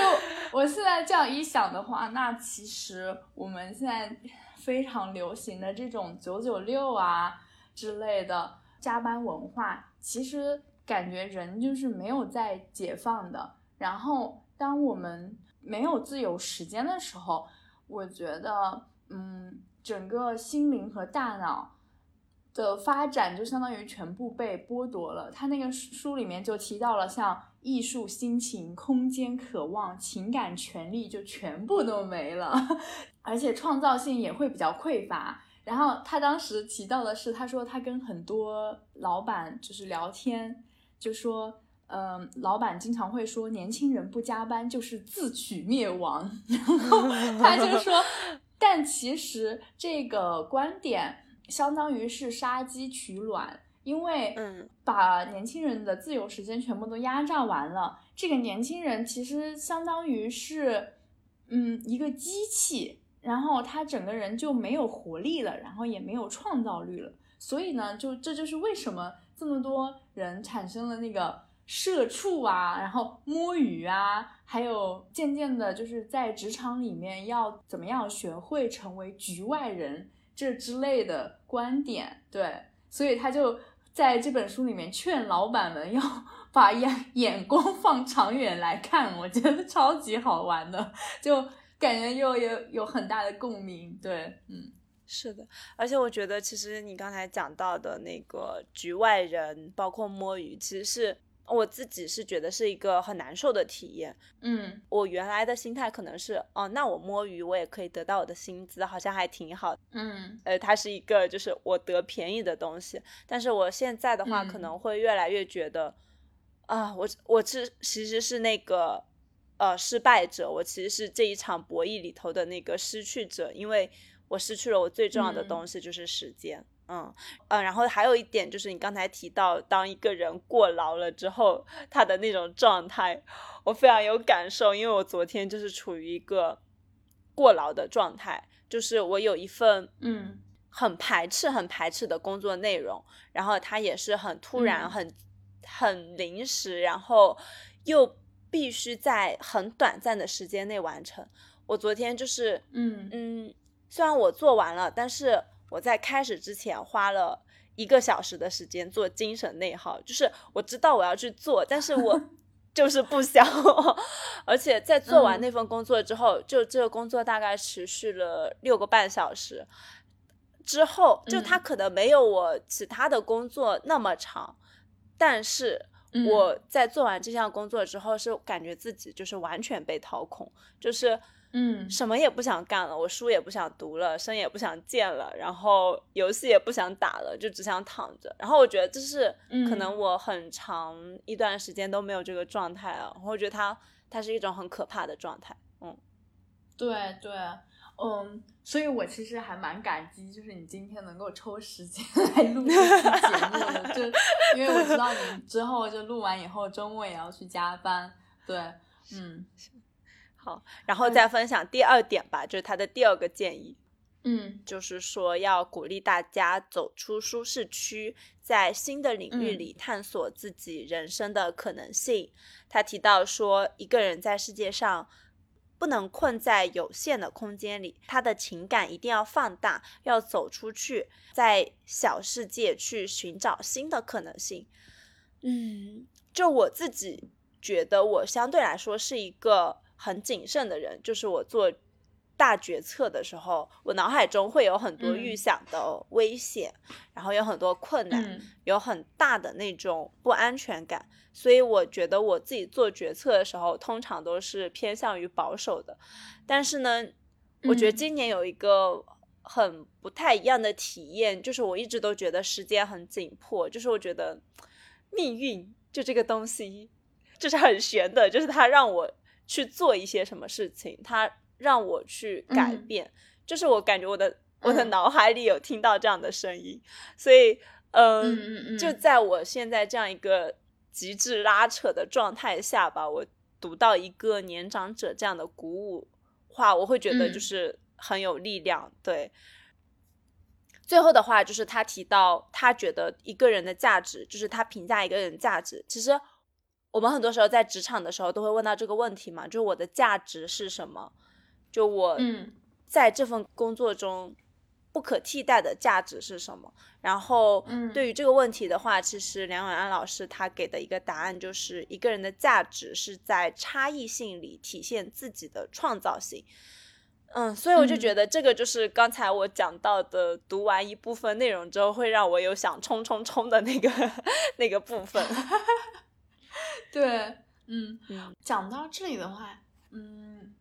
我现在这样一想的话，那其实我们现在非常流行的这种九九六啊之类的加班文化，其实感觉人就是没有在解放的。然后当我们没有自由时间的时候，我觉得，嗯，整个心灵和大脑的发展就相当于全部被剥夺了。他那个书里面就提到了，像艺术、心情、空间、渴望、情感、权利，就全部都没了，[LAUGHS] 而且创造性也会比较匮乏。然后他当时提到的是，他说他跟很多老板就是聊天，就说。嗯，老板经常会说，年轻人不加班就是自取灭亡。[LAUGHS] 然后他就说，但其实这个观点相当于是杀鸡取卵，因为嗯，把年轻人的自由时间全部都压榨完了，这个年轻人其实相当于是嗯一个机器，然后他整个人就没有活力了，然后也没有创造力了。所以呢，就这就是为什么这么多人产生了那个。社畜啊，然后摸鱼啊，还有渐渐的，就是在职场里面要怎么样学会成为局外人这之类的观点，对，所以他就在这本书里面劝老板们要 [LAUGHS] 把眼眼光放长远来看，我觉得超级好玩的，就感觉又有有很大的共鸣，对，嗯，是的，而且我觉得其实你刚才讲到的那个局外人，包括摸鱼，其实是。我自己是觉得是一个很难受的体验，嗯，我原来的心态可能是，哦，那我摸鱼我也可以得到我的薪资，好像还挺好，嗯，呃，它是一个就是我得便宜的东西，但是我现在的话可能会越来越觉得，啊，我我是其实是那个呃失败者，我其实是这一场博弈里头的那个失去者，因为我失去了我最重要的东西，就是时间。嗯嗯，然后还有一点就是你刚才提到，当一个人过劳了之后，他的那种状态，我非常有感受，因为我昨天就是处于一个过劳的状态，就是我有一份嗯很排斥、很排斥的工作内容，然后它也是很突然、很很临时，然后又必须在很短暂的时间内完成。我昨天就是嗯嗯，虽然我做完了，但是。我在开始之前花了一个小时的时间做精神内耗，就是我知道我要去做，但是我 [LAUGHS] 就是不想。[LAUGHS] 而且在做完那份工作之后，就这个工作大概持续了六个半小时之后，就它可能没有我其他的工作那么长，但是我在做完这项工作之后，是感觉自己就是完全被掏空，就是。嗯，什么也不想干了，我书也不想读了，生也不想见了，然后游戏也不想打了，就只想躺着。然后我觉得这是可能我很长一段时间都没有这个状态啊。我觉得它它是一种很可怕的状态。嗯，对对，嗯，所以我其实还蛮感激，就是你今天能够抽时间来录这期节目的，就 [LAUGHS] 因为我知道你之后就录完以后周末也要去加班。对，嗯。好，然后再分享第二点吧，就是他的第二个建议，嗯，就是说要鼓励大家走出舒适区，在新的领域里探索自己人生的可能性。他提到说，一个人在世界上不能困在有限的空间里，他的情感一定要放大，要走出去，在小世界去寻找新的可能性。嗯，就我自己觉得，我相对来说是一个。很谨慎的人，就是我做大决策的时候，我脑海中会有很多预想的危险，然后有很多困难，有很大的那种不安全感，所以我觉得我自己做决策的时候，通常都是偏向于保守的。但是呢，我觉得今年有一个很不太一样的体验，就是我一直都觉得时间很紧迫，就是我觉得命运就这个东西就是很悬的，就是它让我。去做一些什么事情，他让我去改变，就是我感觉我的我的脑海里有听到这样的声音，所以，嗯，就在我现在这样一个极致拉扯的状态下吧，我读到一个年长者这样的鼓舞话，我会觉得就是很有力量。对，最后的话就是他提到，他觉得一个人的价值，就是他评价一个人价值，其实。我们很多时候在职场的时候都会问到这个问题嘛，就是我的价值是什么？就我在这份工作中，不可替代的价值是什么？然后，对于这个问题的话，其实梁永安老师他给的一个答案就是，一个人的价值是在差异性里体现自己的创造性。嗯，所以我就觉得这个就是刚才我讲到的，读完一部分内容之后，会让我有想冲冲冲的那个 [LAUGHS] 那个部分。[LAUGHS] [LAUGHS] 对，嗯，讲到这里的话，嗯，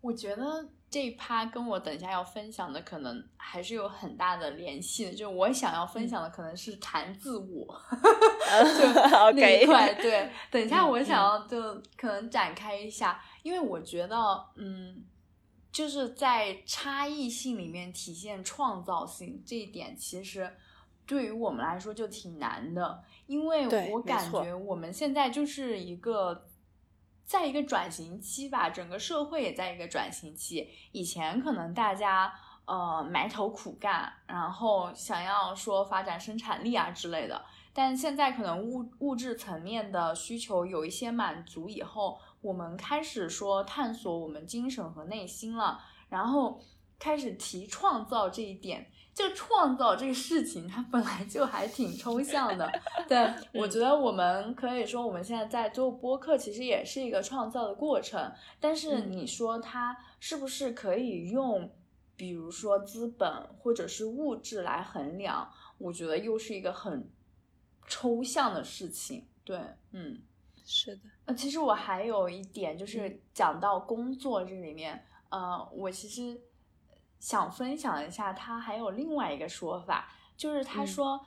我觉得。这一趴跟我等一下要分享的可能还是有很大的联系的，就我想要分享的可能是谈自我，[LAUGHS] 就 [LAUGHS] 那一块。对，等一下我想要就可能展开一下，因为我觉得，嗯，就是在差异性里面体现创造性这一点，其实对于我们来说就挺难的，因为我感觉我们现在就是一个。在一个转型期吧，整个社会也在一个转型期。以前可能大家呃埋头苦干，然后想要说发展生产力啊之类的，但现在可能物物质层面的需求有一些满足以后，我们开始说探索我们精神和内心了，然后开始提创造这一点。就创造这个事情，它本来就还挺抽象的。对 [LAUGHS] 我觉得，我们可以说，我们现在在做播客，其实也是一个创造的过程。但是你说它是不是可以用，比如说资本或者是物质来衡量？我觉得又是一个很抽象的事情。对，嗯，是的。呃，其实我还有一点就是讲到工作这里面，呃，我其实。想分享一下，他还有另外一个说法，就是他说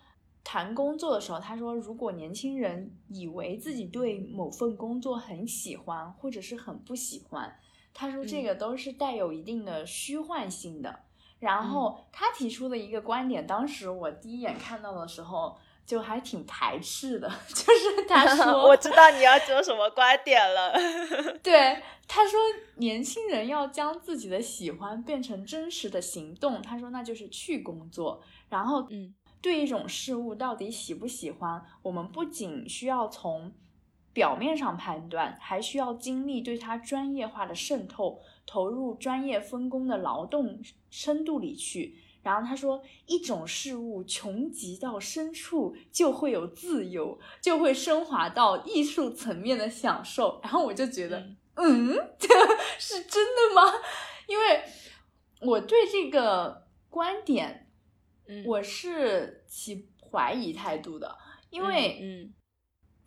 谈工作的时候，他说如果年轻人以为自己对某份工作很喜欢或者是很不喜欢，他说这个都是带有一定的虚幻性的。然后他提出的一个观点，当时我第一眼看到的时候就还挺排斥的，[LAUGHS] 就是他 [LAUGHS] 说我知道你要说什么观点了，对。他说：“年轻人要将自己的喜欢变成真实的行动。”他说：“那就是去工作。”然后，嗯，对一种事物到底喜不喜欢，我们不仅需要从表面上判断，还需要经历对它专业化的渗透，投入专业分工的劳动深度里去。然后他说：“一种事物穷极到深处，就会有自由，就会升华到艺术层面的享受。”然后我就觉得。嗯，这 [LAUGHS] [LAUGHS] 是真的吗？因为我对这个观点，我是持怀疑态度的。因为，嗯，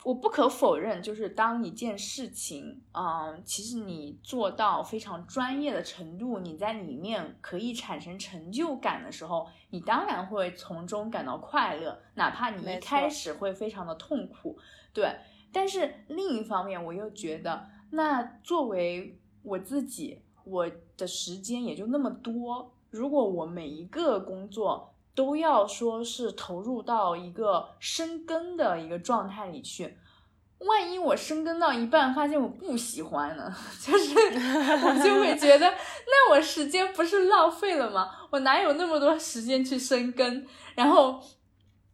我不可否认，就是当一件事情，嗯，其实你做到非常专业的程度，你在里面可以产生成就感的时候，你当然会从中感到快乐，哪怕你一开始会非常的痛苦。对，但是另一方面，我又觉得。那作为我自己，我的时间也就那么多。如果我每一个工作都要说是投入到一个深耕的一个状态里去，万一我深耕到一半发现我不喜欢呢？[LAUGHS] 就是我就会觉得，那我时间不是浪费了吗？我哪有那么多时间去深耕？然后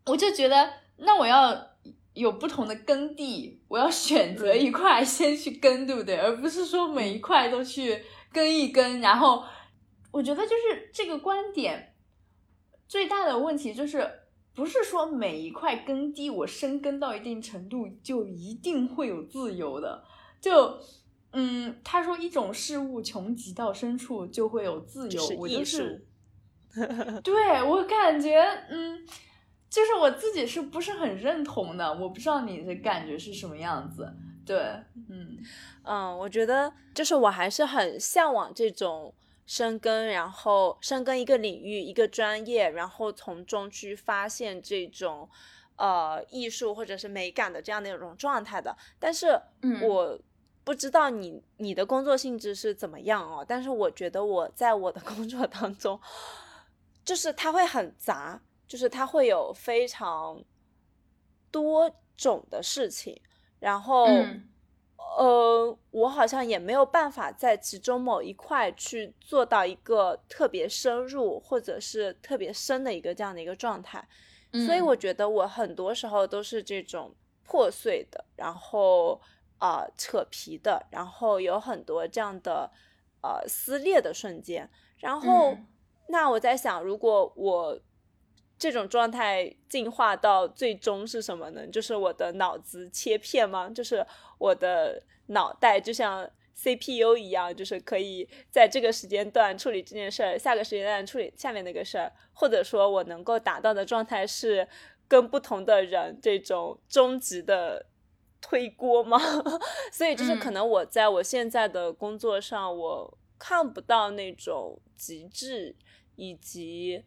我就觉得，那我要。有不同的耕地，我要选择一块先去耕，对不对？而不是说每一块都去耕一耕。然后，我觉得就是这个观点最大的问题就是，不是说每一块耕地我深耕到一定程度就一定会有自由的。就，嗯，他说一种事物穷极到深处就会有自由，我就是，对我感觉，嗯。就是我自己是不是很认同的？我不知道你的感觉是什么样子。对，嗯嗯，我觉得就是我还是很向往这种深耕，然后深耕一个领域、一个专业，然后从中去发现这种呃艺术或者是美感的这样的一种状态的。但是我不知道你你的工作性质是怎么样哦。但是我觉得我在我的 [LAUGHS] 工作当中，就是它会很杂。就是它会有非常多种的事情，然后，呃，我好像也没有办法在其中某一块去做到一个特别深入或者是特别深的一个这样的一个状态，所以我觉得我很多时候都是这种破碎的，然后啊扯皮的，然后有很多这样的呃撕裂的瞬间，然后。那我在想，如果我这种状态进化到最终是什么呢？就是我的脑子切片吗？就是我的脑袋就像 CPU 一样，就是可以在这个时间段处理这件事儿，下个时间段处理下面那个事儿，或者说我能够达到的状态是跟不同的人这种终极的推锅吗？[LAUGHS] 所以就是可能我在我现在的工作上，我看不到那种极致以及。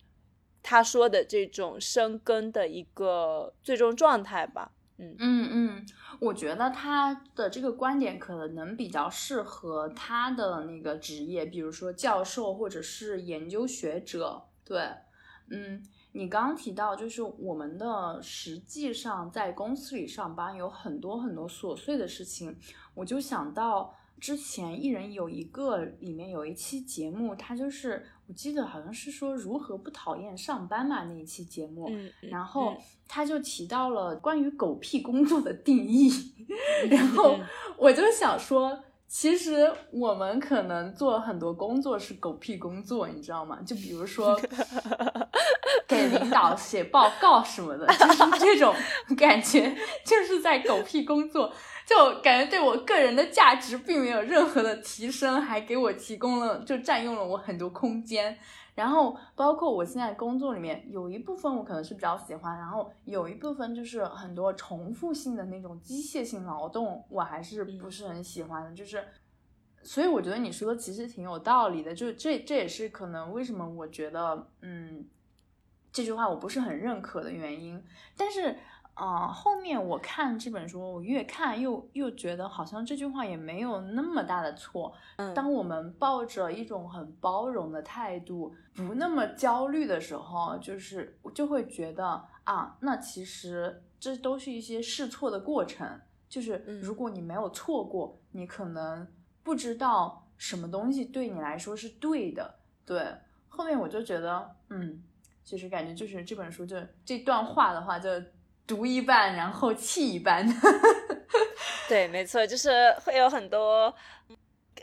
他说的这种生根的一个最终状态吧，嗯嗯嗯，我觉得他的这个观点可能比较适合他的那个职业，比如说教授或者是研究学者。对，嗯，你刚刚提到就是我们的实际上在公司里上班有很多很多琐碎的事情，我就想到。之前艺人有一个里面有一期节目，他就是我记得好像是说如何不讨厌上班嘛那一期节目，然后他就提到了关于狗屁工作的定义，[LAUGHS] 然后我就想说，其实我们可能做很多工作是狗屁工作，你知道吗？就比如说 [LAUGHS] 给领导写报告什么的，就是这种感觉，就是在狗屁工作。就感觉对我个人的价值并没有任何的提升，还给我提供了就占用了我很多空间。然后包括我现在工作里面有一部分我可能是比较喜欢，然后有一部分就是很多重复性的那种机械性劳动，我还是不是很喜欢的。就是，所以我觉得你说的其实挺有道理的。就这这也是可能为什么我觉得嗯这句话我不是很认可的原因。但是。啊，后面我看这本书，我越看又又觉得好像这句话也没有那么大的错。嗯，当我们抱着一种很包容的态度，不那么焦虑的时候，就是就会觉得啊，那其实这都是一些试错的过程。就是如果你没有错过，你可能不知道什么东西对你来说是对的。对，后面我就觉得，嗯，其实感觉就是这本书就这段话的话就。读一半，然后弃一半。[LAUGHS] 对，没错，就是会有很多，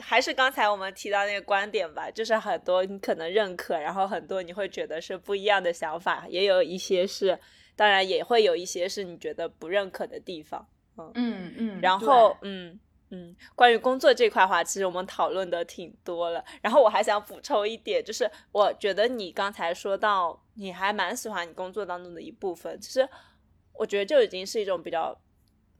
还是刚才我们提到那个观点吧，就是很多你可能认可，然后很多你会觉得是不一样的想法，也有一些是，当然也会有一些是你觉得不认可的地方。嗯嗯嗯。然后，嗯嗯，关于工作这块话，其实我们讨论的挺多了。然后我还想补充一点，就是我觉得你刚才说到你还蛮喜欢你工作当中的一部分，其实。我觉得就已经是一种比较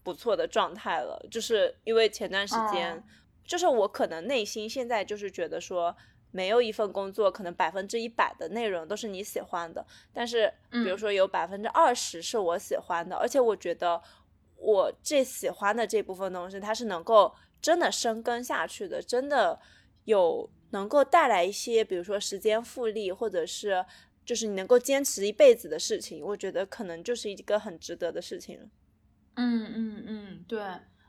不错的状态了，就是因为前段时间，就是我可能内心现在就是觉得说，没有一份工作可能百分之一百的内容都是你喜欢的，但是比如说有百分之二十是我喜欢的，而且我觉得我最喜欢的这部分东西，它是能够真的生根下去的，真的有能够带来一些，比如说时间复利，或者是。就是你能够坚持一辈子的事情，我觉得可能就是一个很值得的事情。嗯嗯嗯，对，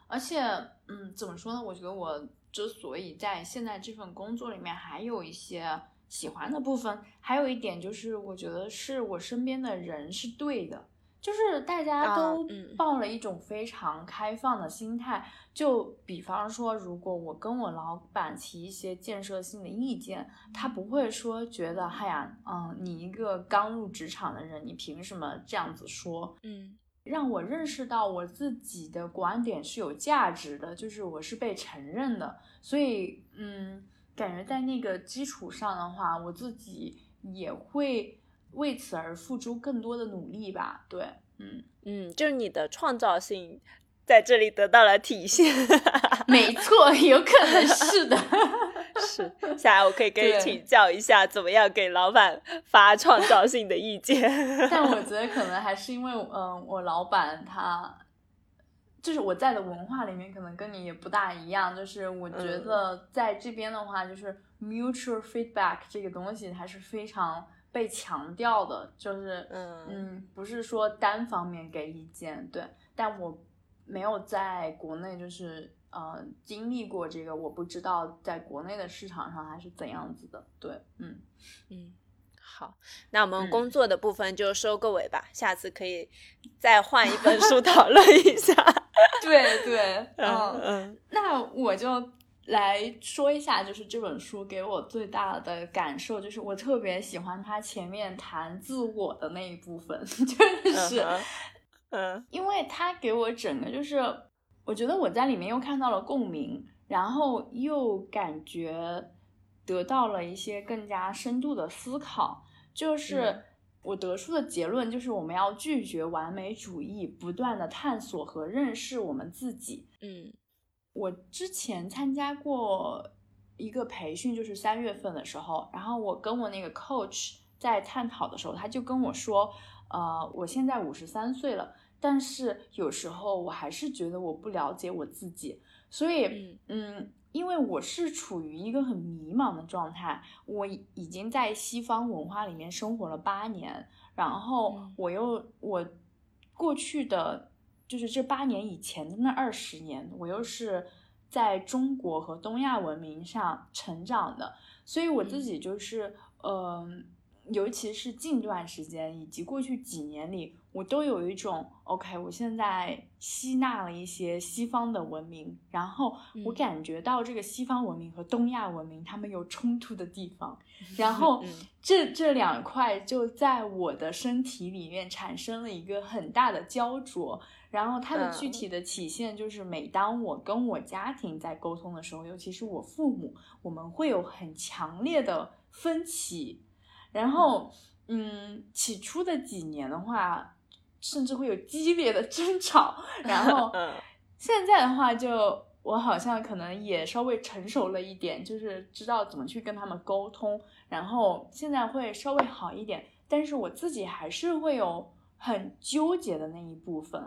而且嗯，怎么说呢？我觉得我之所以在现在这份工作里面还有一些喜欢的部分，还有一点就是，我觉得是我身边的人是对的。就是大家都抱了一种非常开放的心态，就比方说，如果我跟我老板提一些建设性的意见，他不会说觉得，嗨呀，嗯，你一个刚入职场的人，你凭什么这样子说？嗯，让我认识到我自己的观点是有价值的，就是我是被承认的，所以，嗯，感觉在那个基础上的话，我自己也会。为此而付出更多的努力吧，对，嗯嗯，就是你的创造性在这里得到了体现，[LAUGHS] 没错，有可能是的，[LAUGHS] 是。下来我可以跟你请教一下，怎么样给老板发创造性的意见？[LAUGHS] 但我觉得可能还是因为，嗯，我老板他就是我在的文化里面，可能跟你也不大一样。就是我觉得在这边的话，就是 mutual feedback 这个东西还是非常。被强调的就是，嗯。嗯，不是说单方面给意见，对，但我没有在国内就是呃经历过这个，我不知道在国内的市场上还是怎样子的，对，嗯。嗯，好，那我们工作的部分就收个尾吧，下次可以再换一本书 [LAUGHS] 讨论一下，对对，[LAUGHS] 嗯。嗯，那我就。来说一下，就是这本书给我最大的感受，就是我特别喜欢它前面谈自我的那一部分，[LAUGHS] 就是，嗯，因为它给我整个就是，我觉得我在里面又看到了共鸣，然后又感觉得到了一些更加深度的思考，就是我得出的结论就是我们要拒绝完美主义，不断的探索和认识我们自己，嗯。我之前参加过一个培训，就是三月份的时候，然后我跟我那个 coach 在探讨的时候，他就跟我说，呃，我现在五十三岁了，但是有时候我还是觉得我不了解我自己，所以，嗯，因为我是处于一个很迷茫的状态，我已经在西方文化里面生活了八年，然后我又我过去的。就是这八年以前的那二十年，我又是在中国和东亚文明上成长的，所以我自己就是，嗯，尤其是近段时间以及过去几年里。我都有一种 OK，我现在吸纳了一些西方的文明，然后我感觉到这个西方文明和东亚文明他们有冲突的地方，[LAUGHS] 然后这这两块就在我的身体里面产生了一个很大的焦灼，然后它的具体的体现就是，每当我跟我家庭在沟通的时候，尤其是我父母，我们会有很强烈的分歧，然后嗯，起初的几年的话。甚至会有激烈的争吵，[LAUGHS] 然后现在的话，就我好像可能也稍微成熟了一点，就是知道怎么去跟他们沟通，然后现在会稍微好一点。但是我自己还是会有很纠结的那一部分，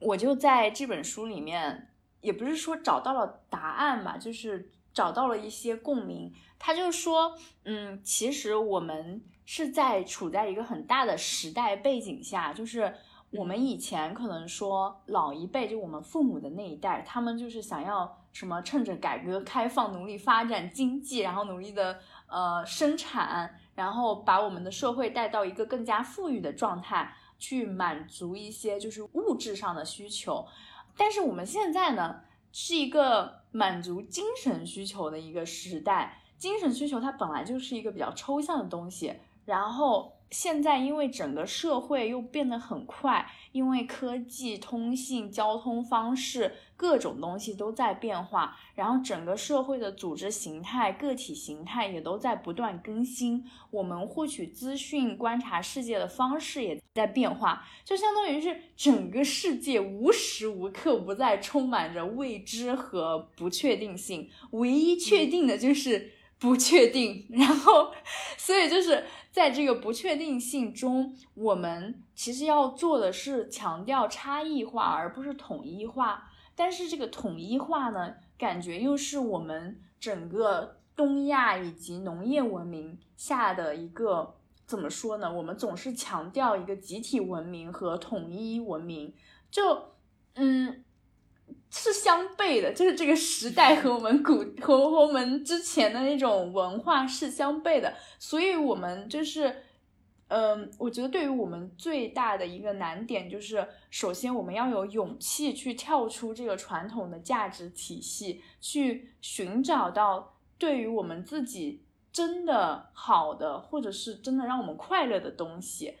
我就在这本书里面，也不是说找到了答案吧，就是找到了一些共鸣。他就说，嗯，其实我们。是在处在一个很大的时代背景下，就是我们以前可能说老一辈，就我们父母的那一代，他们就是想要什么，趁着改革开放努力发展经济，然后努力的呃生产，然后把我们的社会带到一个更加富裕的状态，去满足一些就是物质上的需求。但是我们现在呢，是一个满足精神需求的一个时代，精神需求它本来就是一个比较抽象的东西。然后现在，因为整个社会又变得很快，因为科技、通信、交通方式各种东西都在变化，然后整个社会的组织形态、个体形态也都在不断更新。我们获取资讯、观察世界的方式也在变化，就相当于是整个世界无时无刻不在充满着未知和不确定性，唯一确定的就是不确定。[LAUGHS] 然后，所以就是。在这个不确定性中，我们其实要做的是强调差异化，而不是统一化。但是这个统一化呢，感觉又是我们整个东亚以及农业文明下的一个怎么说呢？我们总是强调一个集体文明和统一文明，就嗯。是相悖的，就是这个时代和我们古 [LAUGHS] 和我们之前的那种文化是相悖的，所以我们就是，嗯，我觉得对于我们最大的一个难点就是，首先我们要有勇气去跳出这个传统的价值体系，去寻找到对于我们自己真的好的，或者是真的让我们快乐的东西。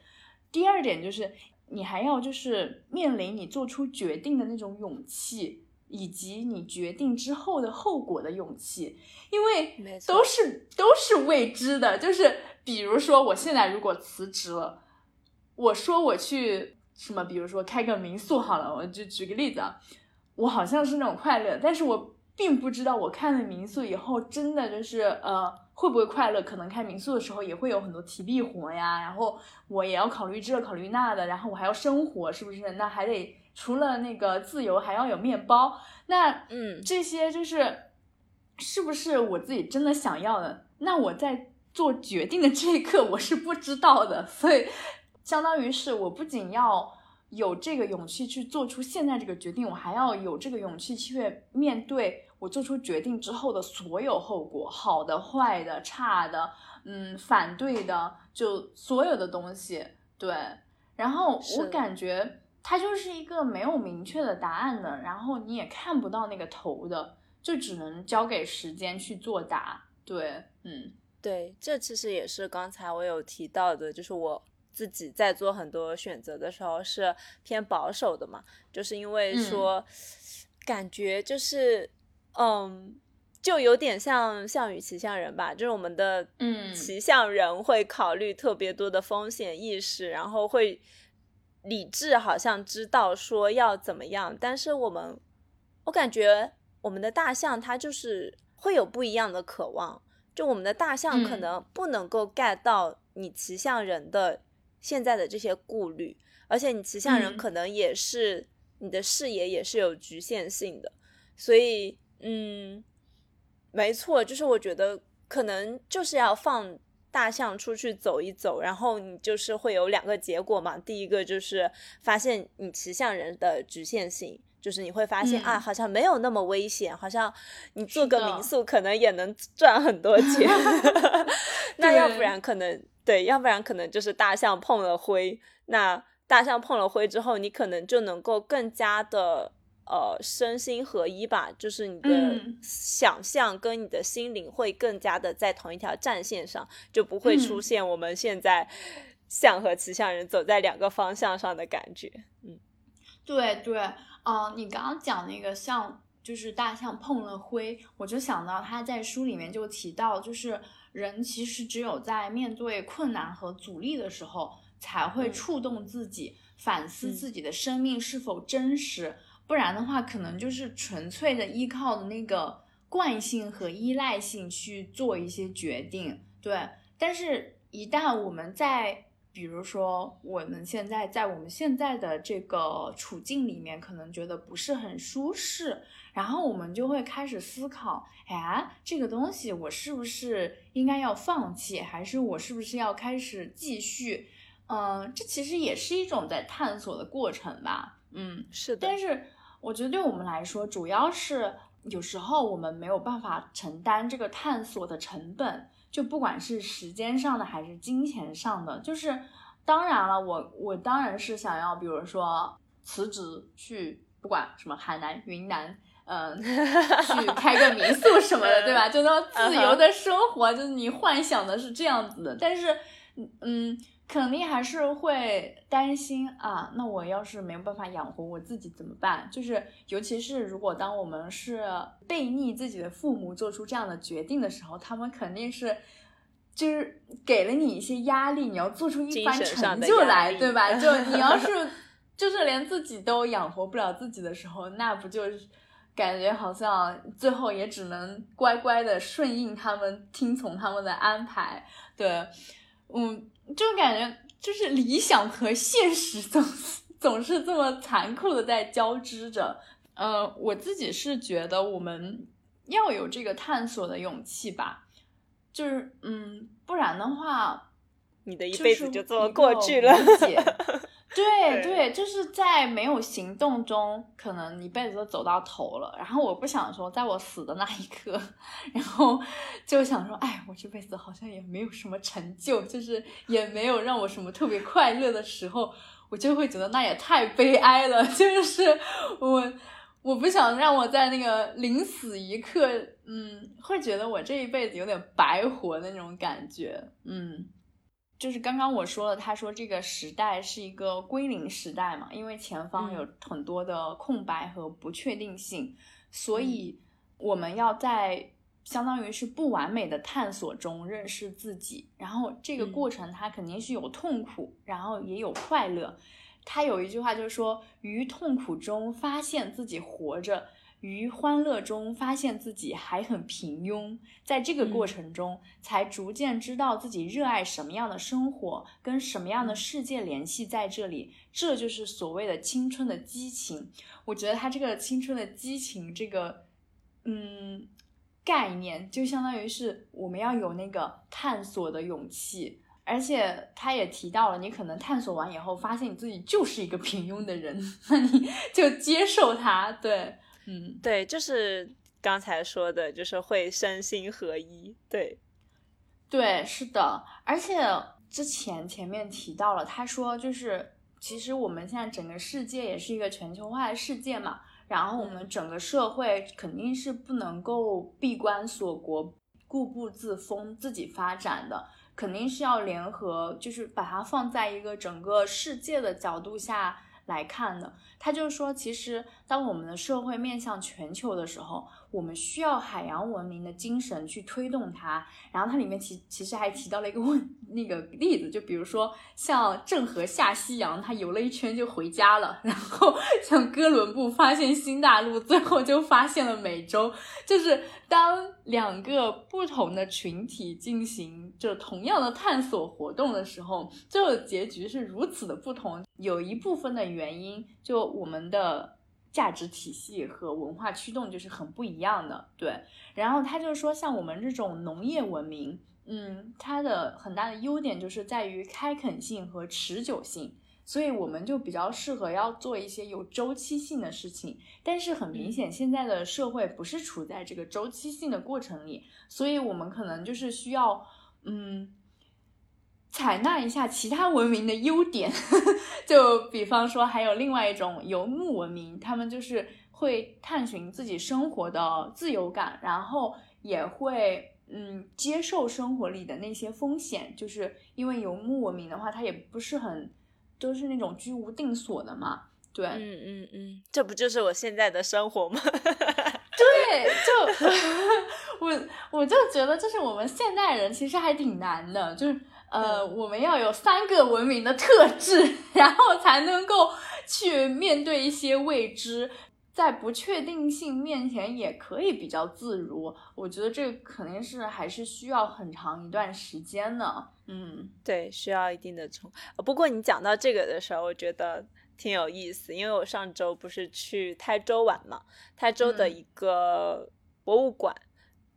第二点就是。你还要就是面临你做出决定的那种勇气，以及你决定之后的后果的勇气，因为都是都是未知的。就是比如说，我现在如果辞职了，我说我去什么，比如说开个民宿好了，我就举个例子啊，我好像是那种快乐，但是我并不知道我看了民宿以后真的就是呃。会不会快乐？可能开民宿的时候也会有很多体力活呀，然后我也要考虑这考虑那的，然后我还要生活，是不是？那还得除了那个自由，还要有面包。那嗯，这些就是是不是我自己真的想要的？那我在做决定的这一刻，我是不知道的。所以，相当于是我不仅要有这个勇气去做出现在这个决定，我还要有这个勇气去面对。我做出决定之后的所有后果，好的、坏的、差的，嗯，反对的，就所有的东西，对。然后我感觉它就是一个没有明确的答案的，然后你也看不到那个头的，就只能交给时间去作答。对，嗯，对，这其实也是刚才我有提到的，就是我自己在做很多选择的时候是偏保守的嘛，就是因为说感觉就是嗯。就有点像项羽骑象人吧，就是我们的嗯骑象人会考虑特别多的风险意识，然后会理智好像知道说要怎么样，但是我们我感觉我们的大象它就是会有不一样的渴望，就我们的大象可能不能够 get 到你骑象人的现在的这些顾虑，而且你骑象人可能也是你的视野也是有局限性的，所以嗯。没错，就是我觉得可能就是要放大象出去走一走，然后你就是会有两个结果嘛。第一个就是发现你骑象人的局限性，就是你会发现啊，好像没有那么危险，好像你做个民宿可能也能赚很多钱。[LAUGHS] [LAUGHS] 那要不然可能对，要不然可能就是大象碰了灰。那大象碰了灰之后，你可能就能够更加的。呃，身心合一吧，就是你的想象跟你的心灵会更加的在同一条战线上，就不会出现我们现在象和骑象人走在两个方向上的感觉。嗯，对对，嗯，你刚刚讲那个象，就是大象碰了灰，我就想到他在书里面就提到，就是人其实只有在面对困难和阻力的时候，才会触动自己，反思自己的生命是否真实。不然的话，可能就是纯粹的依靠的那个惯性和依赖性去做一些决定，对。但是，一旦我们在，比如说我们现在在我们现在的这个处境里面，可能觉得不是很舒适，然后我们就会开始思考，哎，这个东西我是不是应该要放弃，还是我是不是要开始继续？嗯，这其实也是一种在探索的过程吧。嗯，是的。但是。我觉得对我们来说，主要是有时候我们没有办法承担这个探索的成本，就不管是时间上的还是金钱上的。就是当然了，我我当然是想要，比如说辞职去不管什么海南、云南，嗯，去 [LAUGHS] 开个民宿什么的，对吧？[LAUGHS] 就那种自由的生活，就是你幻想的是这样子的。但是，嗯。肯定还是会担心啊，那我要是没有办法养活我自己怎么办？就是，尤其是如果当我们是背逆自己的父母做出这样的决定的时候，他们肯定是就是给了你一些压力，你要做出一番成就来，对吧？[LAUGHS] 就你要是就是连自己都养活不了自己的时候，那不就是感觉好像最后也只能乖乖的顺应他们，听从他们的安排，对，嗯。就感觉就是理想和现实总总是这么残酷的在交织着。呃，我自己是觉得我们要有这个探索的勇气吧，就是嗯，不然的话，你的一辈子就这么过去了。[LAUGHS] 对对，就是在没有行动中，可能一辈子都走到头了。然后我不想说，在我死的那一刻，然后就想说，哎，我这辈子好像也没有什么成就，就是也没有让我什么特别快乐的时候，我就会觉得那也太悲哀了。[LAUGHS] 就是我，我不想让我在那个临死一刻，嗯，会觉得我这一辈子有点白活的那种感觉，嗯。就是刚刚我说了，他说这个时代是一个归零时代嘛，因为前方有很多的空白和不确定性，所以我们要在相当于是不完美的探索中认识自己。然后这个过程它肯定是有痛苦，然后也有快乐。他有一句话就是说，于痛苦中发现自己活着。于欢乐中发现自己还很平庸，在这个过程中才逐渐知道自己热爱什么样的生活，跟什么样的世界联系在这里，这就是所谓的青春的激情。我觉得他这个青春的激情这个，嗯，概念就相当于是我们要有那个探索的勇气，而且他也提到了，你可能探索完以后发现你自己就是一个平庸的人，[LAUGHS] 那你就接受他，对。嗯，对，就是刚才说的，就是会身心合一。对，对，是的。而且之前前面提到了，他说就是其实我们现在整个世界也是一个全球化的世界嘛，然后我们整个社会肯定是不能够闭关锁国、固步自封、自己发展的，肯定是要联合，就是把它放在一个整个世界的角度下来看的。他就说，其实当我们的社会面向全球的时候。我们需要海洋文明的精神去推动它，然后它里面其其实还提到了一个问 [LAUGHS] 那个例子，就比如说像郑和下西洋，他游了一圈就回家了，然后 [LAUGHS] 像哥伦布发现新大陆，最后就发现了美洲，就是当两个不同的群体进行就同样的探索活动的时候，最后结局是如此的不同，有一部分的原因就我们的。价值体系和文化驱动就是很不一样的，对。然后他就说，像我们这种农业文明，嗯，它的很大的优点就是在于开垦性和持久性，所以我们就比较适合要做一些有周期性的事情。但是很明显，现在的社会不是处在这个周期性的过程里，所以我们可能就是需要，嗯。采纳一下其他文明的优点，[LAUGHS] 就比方说，还有另外一种游牧文明，他们就是会探寻自己生活的自由感，然后也会嗯接受生活里的那些风险，就是因为游牧文明的话，它也不是很都是那种居无定所的嘛。对，嗯嗯嗯，这不就是我现在的生活吗？[LAUGHS] 对，就 [LAUGHS] 我我就觉得，就是我们现代人其实还挺难的，就是。呃，我们要有三个文明的特质，[LAUGHS] 然后才能够去面对一些未知，在不确定性面前也可以比较自如。我觉得这个肯定是还是需要很长一段时间的。嗯，对，需要一定的冲。不过你讲到这个的时候，我觉得挺有意思，因为我上周不是去台州玩嘛，台州的一个博物馆，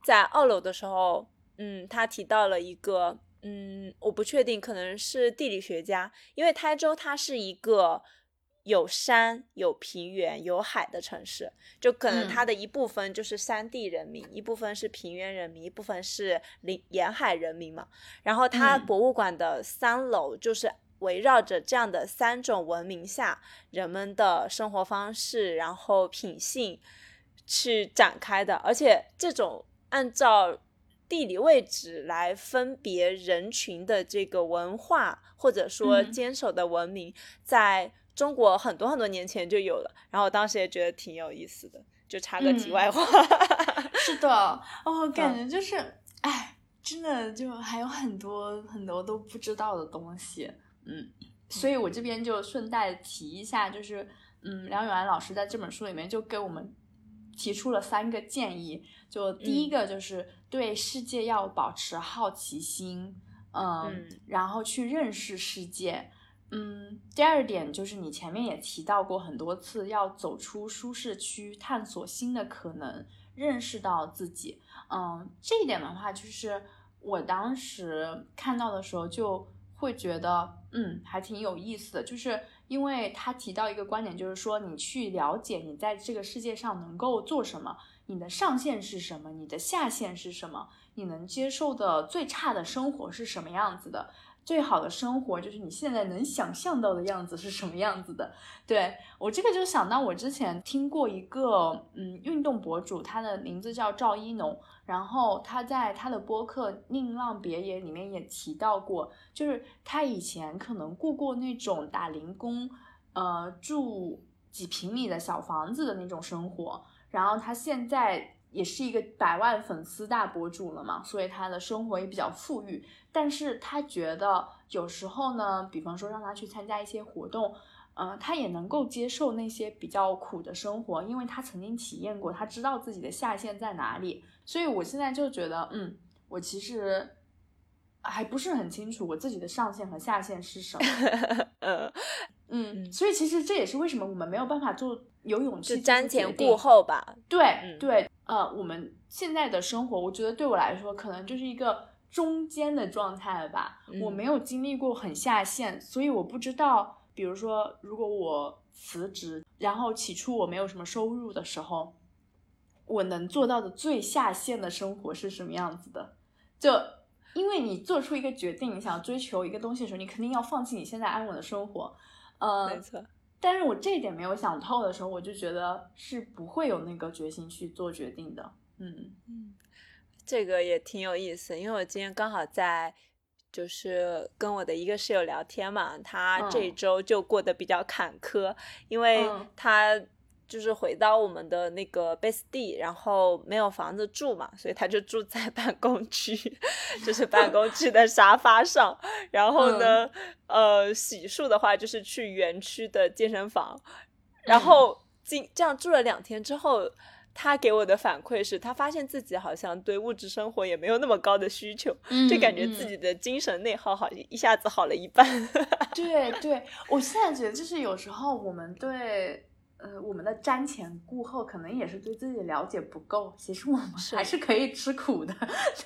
在二楼的时候，嗯，他提到了一个。嗯，我不确定，可能是地理学家，因为台州它是一个有山、有平原、有海的城市，就可能它的一部分就是山地人民，一部分是平原人民，一部分是临沿海人民嘛。然后它博物馆的三楼就是围绕着这样的三种文明下人们的生活方式，然后品性去展开的，而且这种按照。地理位置来分别人群的这个文化，或者说坚守的文明，在中国很多很多年前就有了。然后我当时也觉得挺有意思的，就插个题外话。[LAUGHS] 是的，我感觉就是，哎，真的就还有很多很多都不知道的东西。嗯，所以我这边就顺带提一下，就是嗯，梁永安老师在这本书里面就给我们提出了三个建议。就第一个就是对世界要保持好奇心，嗯，然后去认识世界，嗯。第二点就是你前面也提到过很多次，要走出舒适区，探索新的可能，认识到自己，嗯。这一点的话，就是我当时看到的时候就会觉得，嗯，还挺有意思的，就是因为他提到一个观点，就是说你去了解你在这个世界上能够做什么。你的上限是什么？你的下限是什么？你能接受的最差的生活是什么样子的？最好的生活就是你现在能想象到的样子是什么样子的？对我这个就想到我之前听过一个嗯运动博主，他的名字叫赵一农，然后他在他的播客《宁浪别野》里面也提到过，就是他以前可能过过那种打零工，呃，住几平米的小房子的那种生活。然后他现在也是一个百万粉丝大博主了嘛，所以他的生活也比较富裕。但是他觉得有时候呢，比方说让他去参加一些活动，呃，他也能够接受那些比较苦的生活，因为他曾经体验过，他知道自己的下限在哪里。所以我现在就觉得，嗯，我其实还不是很清楚我自己的上限和下限是什么。[LAUGHS] 呃，嗯，所以其实这也是为什么我们没有办法做。有勇气瞻前顾后吧，对对，呃，我们现在的生活，我觉得对我来说，可能就是一个中间的状态吧。我没有经历过很下线，所以我不知道，比如说，如果我辞职，然后起初我没有什么收入的时候，我能做到的最下限的生活是什么样子的？就因为你做出一个决定，你想追求一个东西的时候，你肯定要放弃你现在安稳的生活，呃，没错。但是我这一点没有想透的时候，我就觉得是不会有那个决心去做决定的。嗯嗯，这个也挺有意思，因为我今天刚好在就是跟我的一个室友聊天嘛，他这周就过得比较坎坷，因为他。就是回到我们的那个 base 地，然后没有房子住嘛，所以他就住在办公区，就是办公区的沙发上。然后呢，呃，洗漱的话就是去园区的健身房。然后进这样住了两天之后，他给我的反馈是他发现自己好像对物质生活也没有那么高的需求，就感觉自己的精神内耗好一下子好了一半。[LAUGHS] 对对，我现在觉得就是有时候我们对。呃，我们的瞻前顾后可能也是对自己了解不够，其实我们还是可以吃苦的。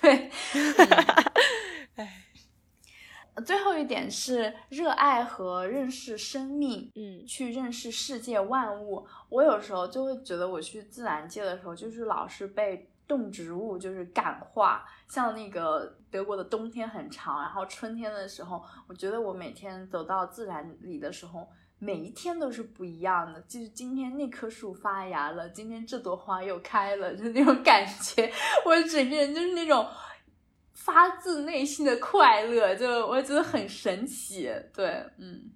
对，[LAUGHS] 哎，最后一点是热爱和认识生命，嗯，去认识世界万物。我有时候就会觉得，我去自然界的时候，就是老是被动植物就是感化。像那个德国的冬天很长，然后春天的时候，我觉得我每天走到自然里的时候。每一天都是不一样的，就是今天那棵树发芽了，今天这朵花又开了，就那种感觉，[LAUGHS] 我整个人就是那种发自内心的快乐，就我觉得很神奇。对，嗯，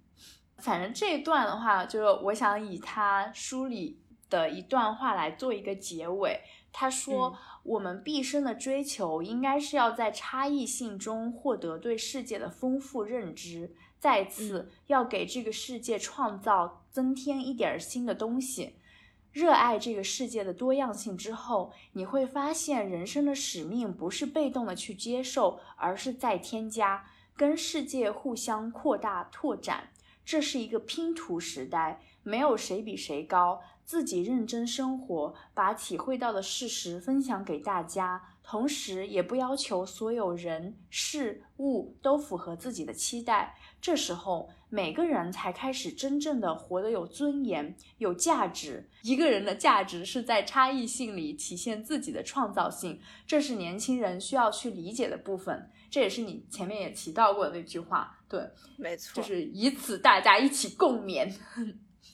反正这一段的话，就是我想以他书里的一段话来做一个结尾。他说：“我们毕生的追求，应该是要在差异性中获得对世界的丰富认知。”再次要给这个世界创造、增添一点新的东西，热爱这个世界的多样性之后，你会发现人生的使命不是被动的去接受，而是在添加，跟世界互相扩大拓展。这是一个拼图时代，没有谁比谁高，自己认真生活，把体会到的事实分享给大家，同时也不要求所有人事物都符合自己的期待。这时候，每个人才开始真正的活得有尊严、有价值。一个人的价值是在差异性里体现自己的创造性，这是年轻人需要去理解的部分。这也是你前面也提到过的那句话，对，没错，就是以此大家一起共勉。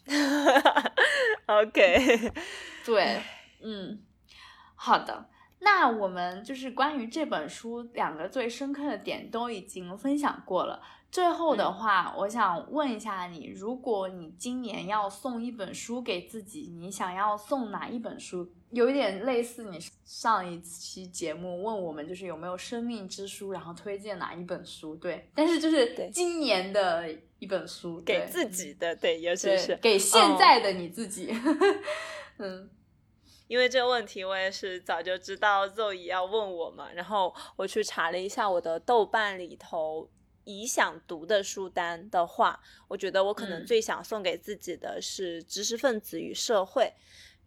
[LAUGHS] OK，[LAUGHS] 对，嗯，好的。那我们就是关于这本书两个最深刻的点都已经分享过了。最后的话，我想问一下你，如果你今年要送一本书给自己，你想要送哪一本书？有一点类似你上一期节目问我们，就是有没有生命之书，然后推荐哪一本书？对，但是就是今年的一本书，给自己的，对，尤其是给现在的你自己。[LAUGHS] 嗯，因为这个问题我也是早就知道肉姨要问我嘛，然后我去查了一下我的豆瓣里头。已想读的书单的话，我觉得我可能最想送给自己的是《知识分子与社会》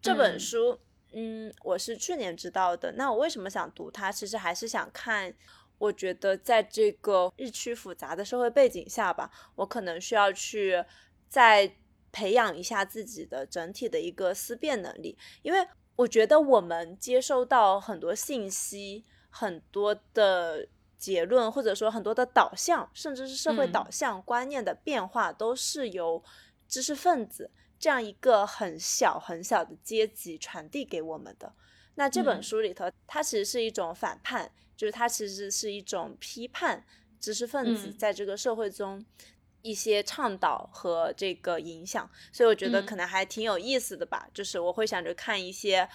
这本书。嗯，我是去年知道的。那我为什么想读它？其实还是想看，我觉得在这个日趋复杂的社会背景下吧，我可能需要去再培养一下自己的整体的一个思辨能力，因为我觉得我们接收到很多信息，很多的。结论或者说很多的导向，甚至是社会导向观念的变化，都是由知识分子这样一个很小很小的阶级传递给我们的。那这本书里头，它其实是一种反叛，就是它其实是一种批判知识分子在这个社会中一些倡导和这个影响。所以我觉得可能还挺有意思的吧，就是我会想着看一些。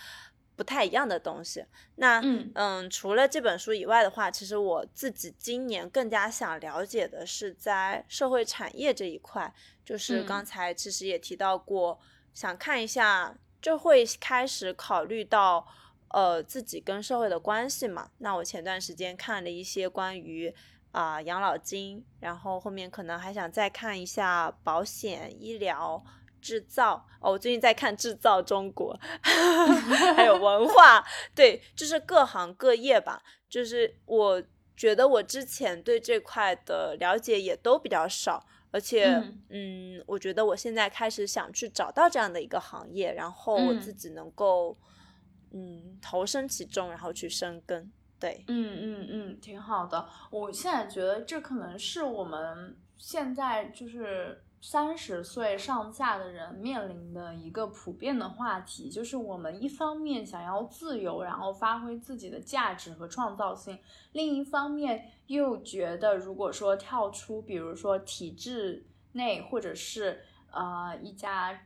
不太一样的东西。那嗯嗯，除了这本书以外的话，其实我自己今年更加想了解的是在社会产业这一块。就是刚才其实也提到过，想看一下，就会开始考虑到呃自己跟社会的关系嘛。那我前段时间看了一些关于啊养老金，然后后面可能还想再看一下保险、医疗。制造哦，我最近在看《制造中国》，[LAUGHS] 还有文化，对，就是各行各业吧。就是我觉得我之前对这块的了解也都比较少，而且，嗯，我觉得我现在开始想去找到这样的一个行业，然后我自己能够，嗯，投身其中，然后去生根。对，嗯嗯嗯，挺好的。我现在觉得这可能是我们现在就是。三十岁上下的人面临的一个普遍的话题，就是我们一方面想要自由，然后发挥自己的价值和创造性，另一方面又觉得，如果说跳出，比如说体制内，或者是呃一家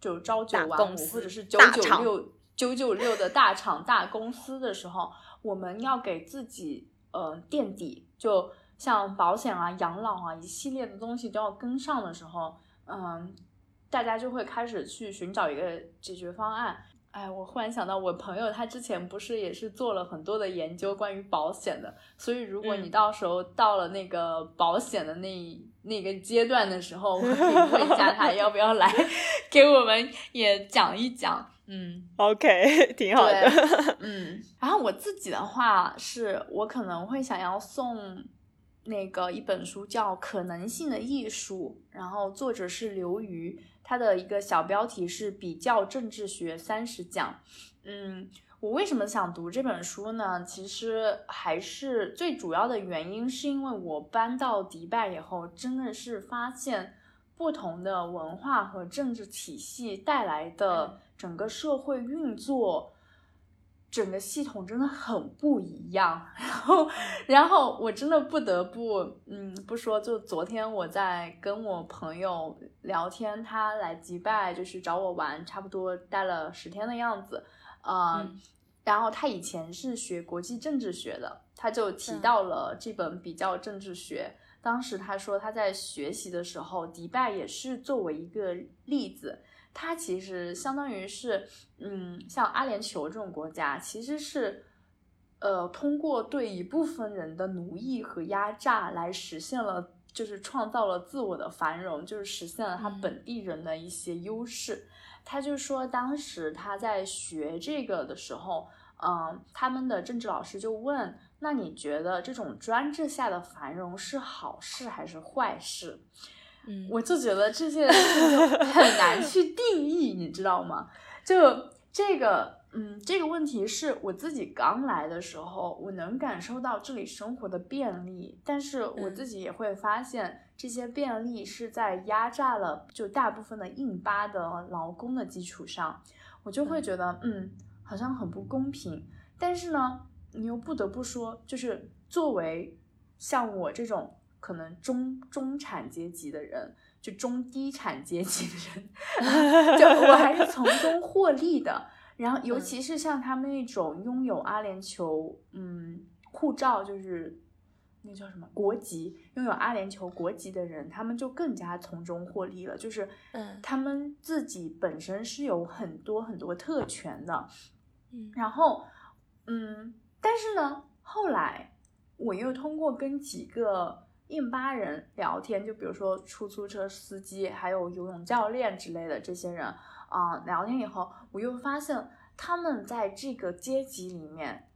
就朝九晚五，或者是九九六九九六的大厂大公司的时候，我们要给自己呃垫底，就。像保险啊、养老啊一系列的东西都要跟上的时候，嗯，大家就会开始去寻找一个解决方案。哎，我忽然想到，我朋友他之前不是也是做了很多的研究关于保险的，所以如果你到时候到了那个保险的那那个阶段的时候，我可以问一下他 [LAUGHS] 要不要来 [LAUGHS] 给我们也讲一讲。嗯，OK，[LAUGHS] 挺好的。[LAUGHS] 嗯，然后我自己的话是，我可能会想要送。那个一本书叫《可能性的艺术》，然后作者是刘瑜，他的一个小标题是“比较政治学三十讲”。嗯，我为什么想读这本书呢？其实还是最主要的原因，是因为我搬到迪拜以后，真的是发现不同的文化和政治体系带来的整个社会运作。整个系统真的很不一样，[LAUGHS] 然后，然后我真的不得不，嗯，不说，就昨天我在跟我朋友聊天，他来迪拜就是找我玩，差不多待了十天的样子，嗯，然后他以前是学国际政治学的，他就提到了这本比较政治学，当时他说他在学习的时候，迪拜也是作为一个例子。它其实相当于是，嗯，像阿联酋这种国家，其实是，呃，通过对一部分人的奴役和压榨来实现了，就是创造了自我的繁荣，就是实现了他本地人的一些优势。他就说，当时他在学这个的时候，嗯，他们的政治老师就问：“那你觉得这种专制下的繁荣是好事还是坏事？”嗯，我就觉得这些很难去定义，你知道吗？[LAUGHS] 就这个，嗯，这个问题是我自己刚来的时候，我能感受到这里生活的便利，但是我自己也会发现，这些便利是在压榨了就大部分的印巴的劳工的基础上，我就会觉得，嗯，好像很不公平。但是呢，你又不得不说，就是作为像我这种。可能中中产阶级的人，就中低产阶级的人，[LAUGHS] 就我还是从中获利的。然后，尤其是像他们那种拥有阿联酋嗯护照，就是那叫什么国籍，拥有阿联酋国籍的人，他们就更加从中获利了。就是嗯，他们自己本身是有很多很多特权的。嗯，然后嗯，但是呢，后来我又通过跟几个。印巴人聊天，就比如说出租车司机，还有游泳教练之类的这些人啊，聊天以后，我又发现他们在这个阶级里面，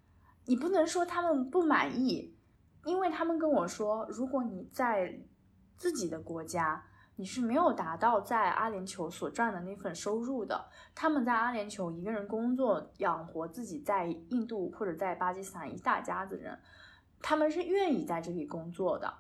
你不能说他们不满意，因为他们跟我说，如果你在自己的国家，你是没有达到在阿联酋所赚的那份收入的。他们在阿联酋一个人工作养活自己，在印度或者在巴基斯坦一大家子人，他们是愿意在这里工作的。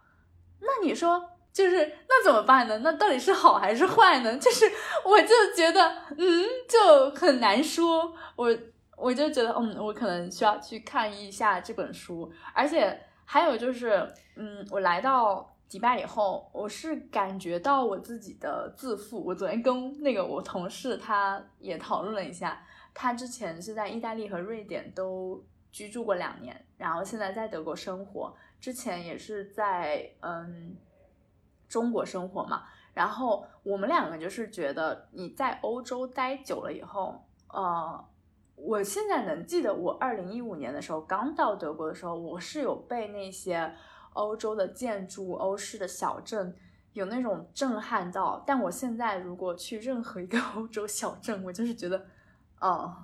那你说，就是那怎么办呢？那到底是好还是坏呢？就是我就觉得，嗯，就很难说。我我就觉得，嗯，我可能需要去看一下这本书。而且还有就是，嗯，我来到迪拜以后，我是感觉到我自己的自负。我昨天跟那个我同事他也讨论了一下，他之前是在意大利和瑞典都居住过两年，然后现在在德国生活。之前也是在嗯中国生活嘛，然后我们两个就是觉得你在欧洲待久了以后，呃，我现在能记得我二零一五年的时候刚到德国的时候，我是有被那些欧洲的建筑、欧式的小镇有那种震撼到，但我现在如果去任何一个 [LAUGHS] 欧洲小镇，我就是觉得，哦。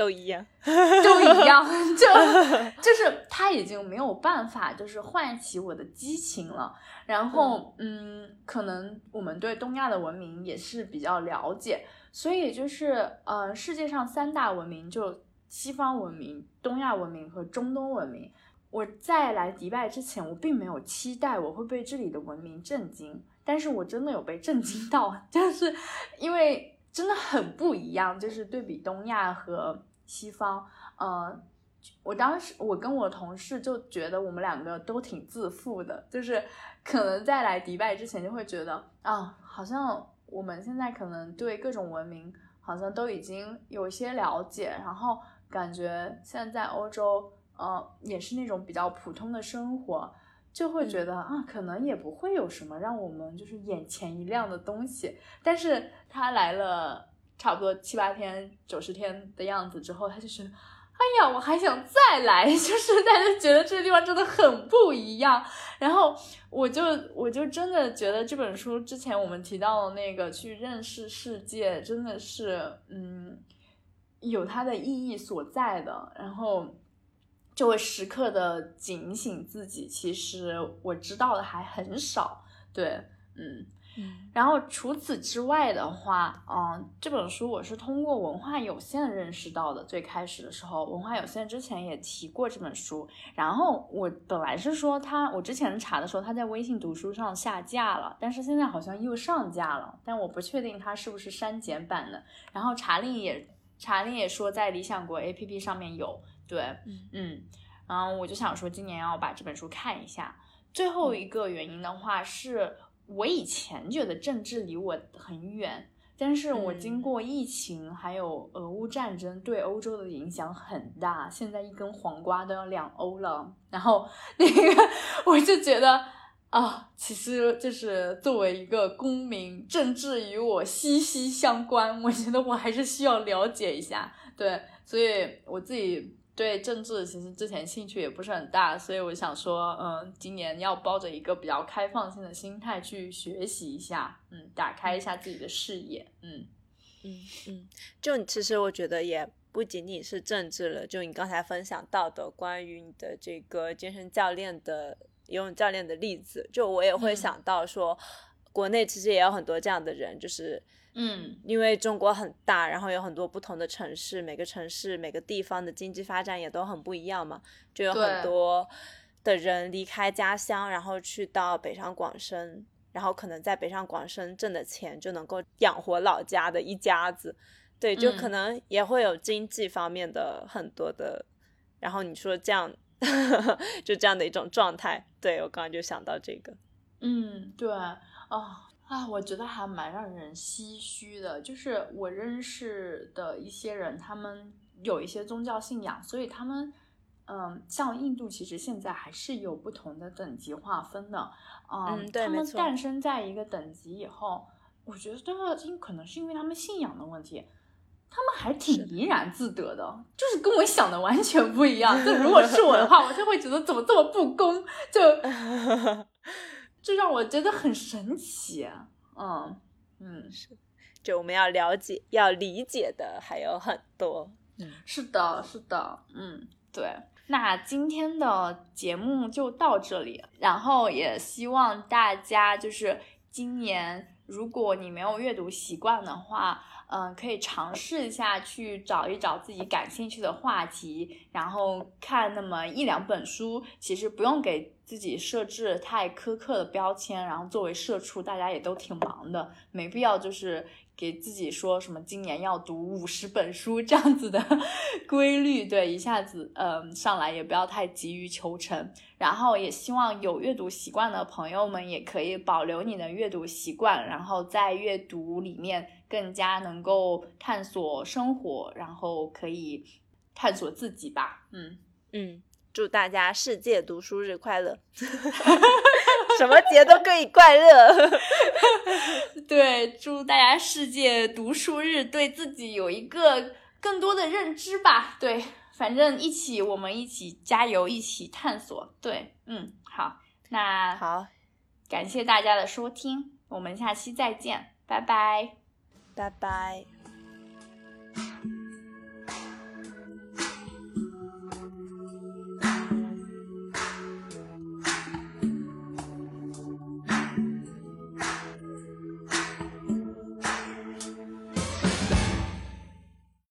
都一样，[LAUGHS] 都一样，[LAUGHS] 就就是他已经没有办法，就是唤起我的激情了。然后，嗯，可能我们对东亚的文明也是比较了解，所以就是，呃，世界上三大文明，就西方文明、东亚文明和中东文明。我在来迪拜之前，我并没有期待我会被这里的文明震惊，但是我真的有被震惊到，[LAUGHS] 就是因为真的很不一样，就是对比东亚和西方，呃，我当时我跟我同事就觉得我们两个都挺自负的，就是可能在来迪拜之前就会觉得啊，好像我们现在可能对各种文明好像都已经有一些了解，然后感觉现在在欧洲。呃，也是那种比较普通的生活，就会觉得啊，可能也不会有什么让我们就是眼前一亮的东西。但是他来了差不多七八天、九十天的样子之后，他就觉得，哎呀，我还想再来，[LAUGHS] 就是大家觉得这个地方真的很不一样。然后我就我就真的觉得这本书之前我们提到的那个去认识世界，真的是嗯，有它的意义所在的。然后。就会时刻的警醒自己，其实我知道的还很少，对，嗯，然后除此之外的话，嗯，这本书我是通过文化有限认识到的。最开始的时候，文化有限之前也提过这本书，然后我本来是说他，我之前查的时候他在微信读书上下架了，但是现在好像又上架了，但我不确定它是不是删减版的。然后查令也查令也说在理想国 APP 上面有。对，嗯，然后我就想说，今年要把这本书看一下。最后一个原因的话，是我以前觉得政治离我很远，但是我经过疫情还有俄乌战争对欧洲的影响很大，现在一根黄瓜都要两欧了。然后那个我就觉得啊，其实就是作为一个公民，政治与我息息相关，我觉得我还是需要了解一下。对，所以我自己。对政治其实之前兴趣也不是很大，所以我想说，嗯，今年要抱着一个比较开放性的心态去学习一下，嗯，打开一下自己的视野，嗯。嗯嗯，就其实我觉得也不仅仅是政治了，就你刚才分享到的关于你的这个健身教练的游泳教练的例子，就我也会想到说，国内其实也有很多这样的人，就是。嗯，因为中国很大，然后有很多不同的城市，每个城市每个地方的经济发展也都很不一样嘛，就有很多的人离开家乡，然后去到北上广深，然后可能在北上广深挣的钱就能够养活老家的一家子，对，就可能也会有经济方面的很多的，然后你说这样，[LAUGHS] 就这样的一种状态，对我刚刚就想到这个，嗯，对，哦。啊，我觉得还蛮让人唏嘘的。就是我认识的一些人，他们有一些宗教信仰，所以他们，嗯，像印度，其实现在还是有不同的等级划分的。嗯，对，他们诞生在一个等级以后，我觉得这个因可能是因为他们信仰的问题，他们还挺怡然自得的，就是跟我想的完全不一样。就如果是我的话，我就会觉得怎么这么不公，就。这让我觉得很神奇，嗯嗯，是，就我们要了解、要理解的还有很多，嗯，是的，是的，嗯，对。那今天的节目就到这里，然后也希望大家就是今年，如果你没有阅读习惯的话。嗯，可以尝试一下去找一找自己感兴趣的话题，然后看那么一两本书。其实不用给自己设置太苛刻的标签。然后作为社畜，大家也都挺忙的，没必要就是给自己说什么今年要读五十本书这样子的 [LAUGHS] 规律。对，一下子嗯上来也不要太急于求成。然后也希望有阅读习惯的朋友们也可以保留你的阅读习惯，然后在阅读里面。更加能够探索生活，然后可以探索自己吧。嗯嗯，祝大家世界读书日快乐！[LAUGHS] 什么节都可以快乐。[LAUGHS] 对，祝大家世界读书日对自己有一个更多的认知吧。对，反正一起，我们一起加油，一起探索。对，嗯，好，那好，感谢大家的收听，我们下期再见，拜拜。拜拜。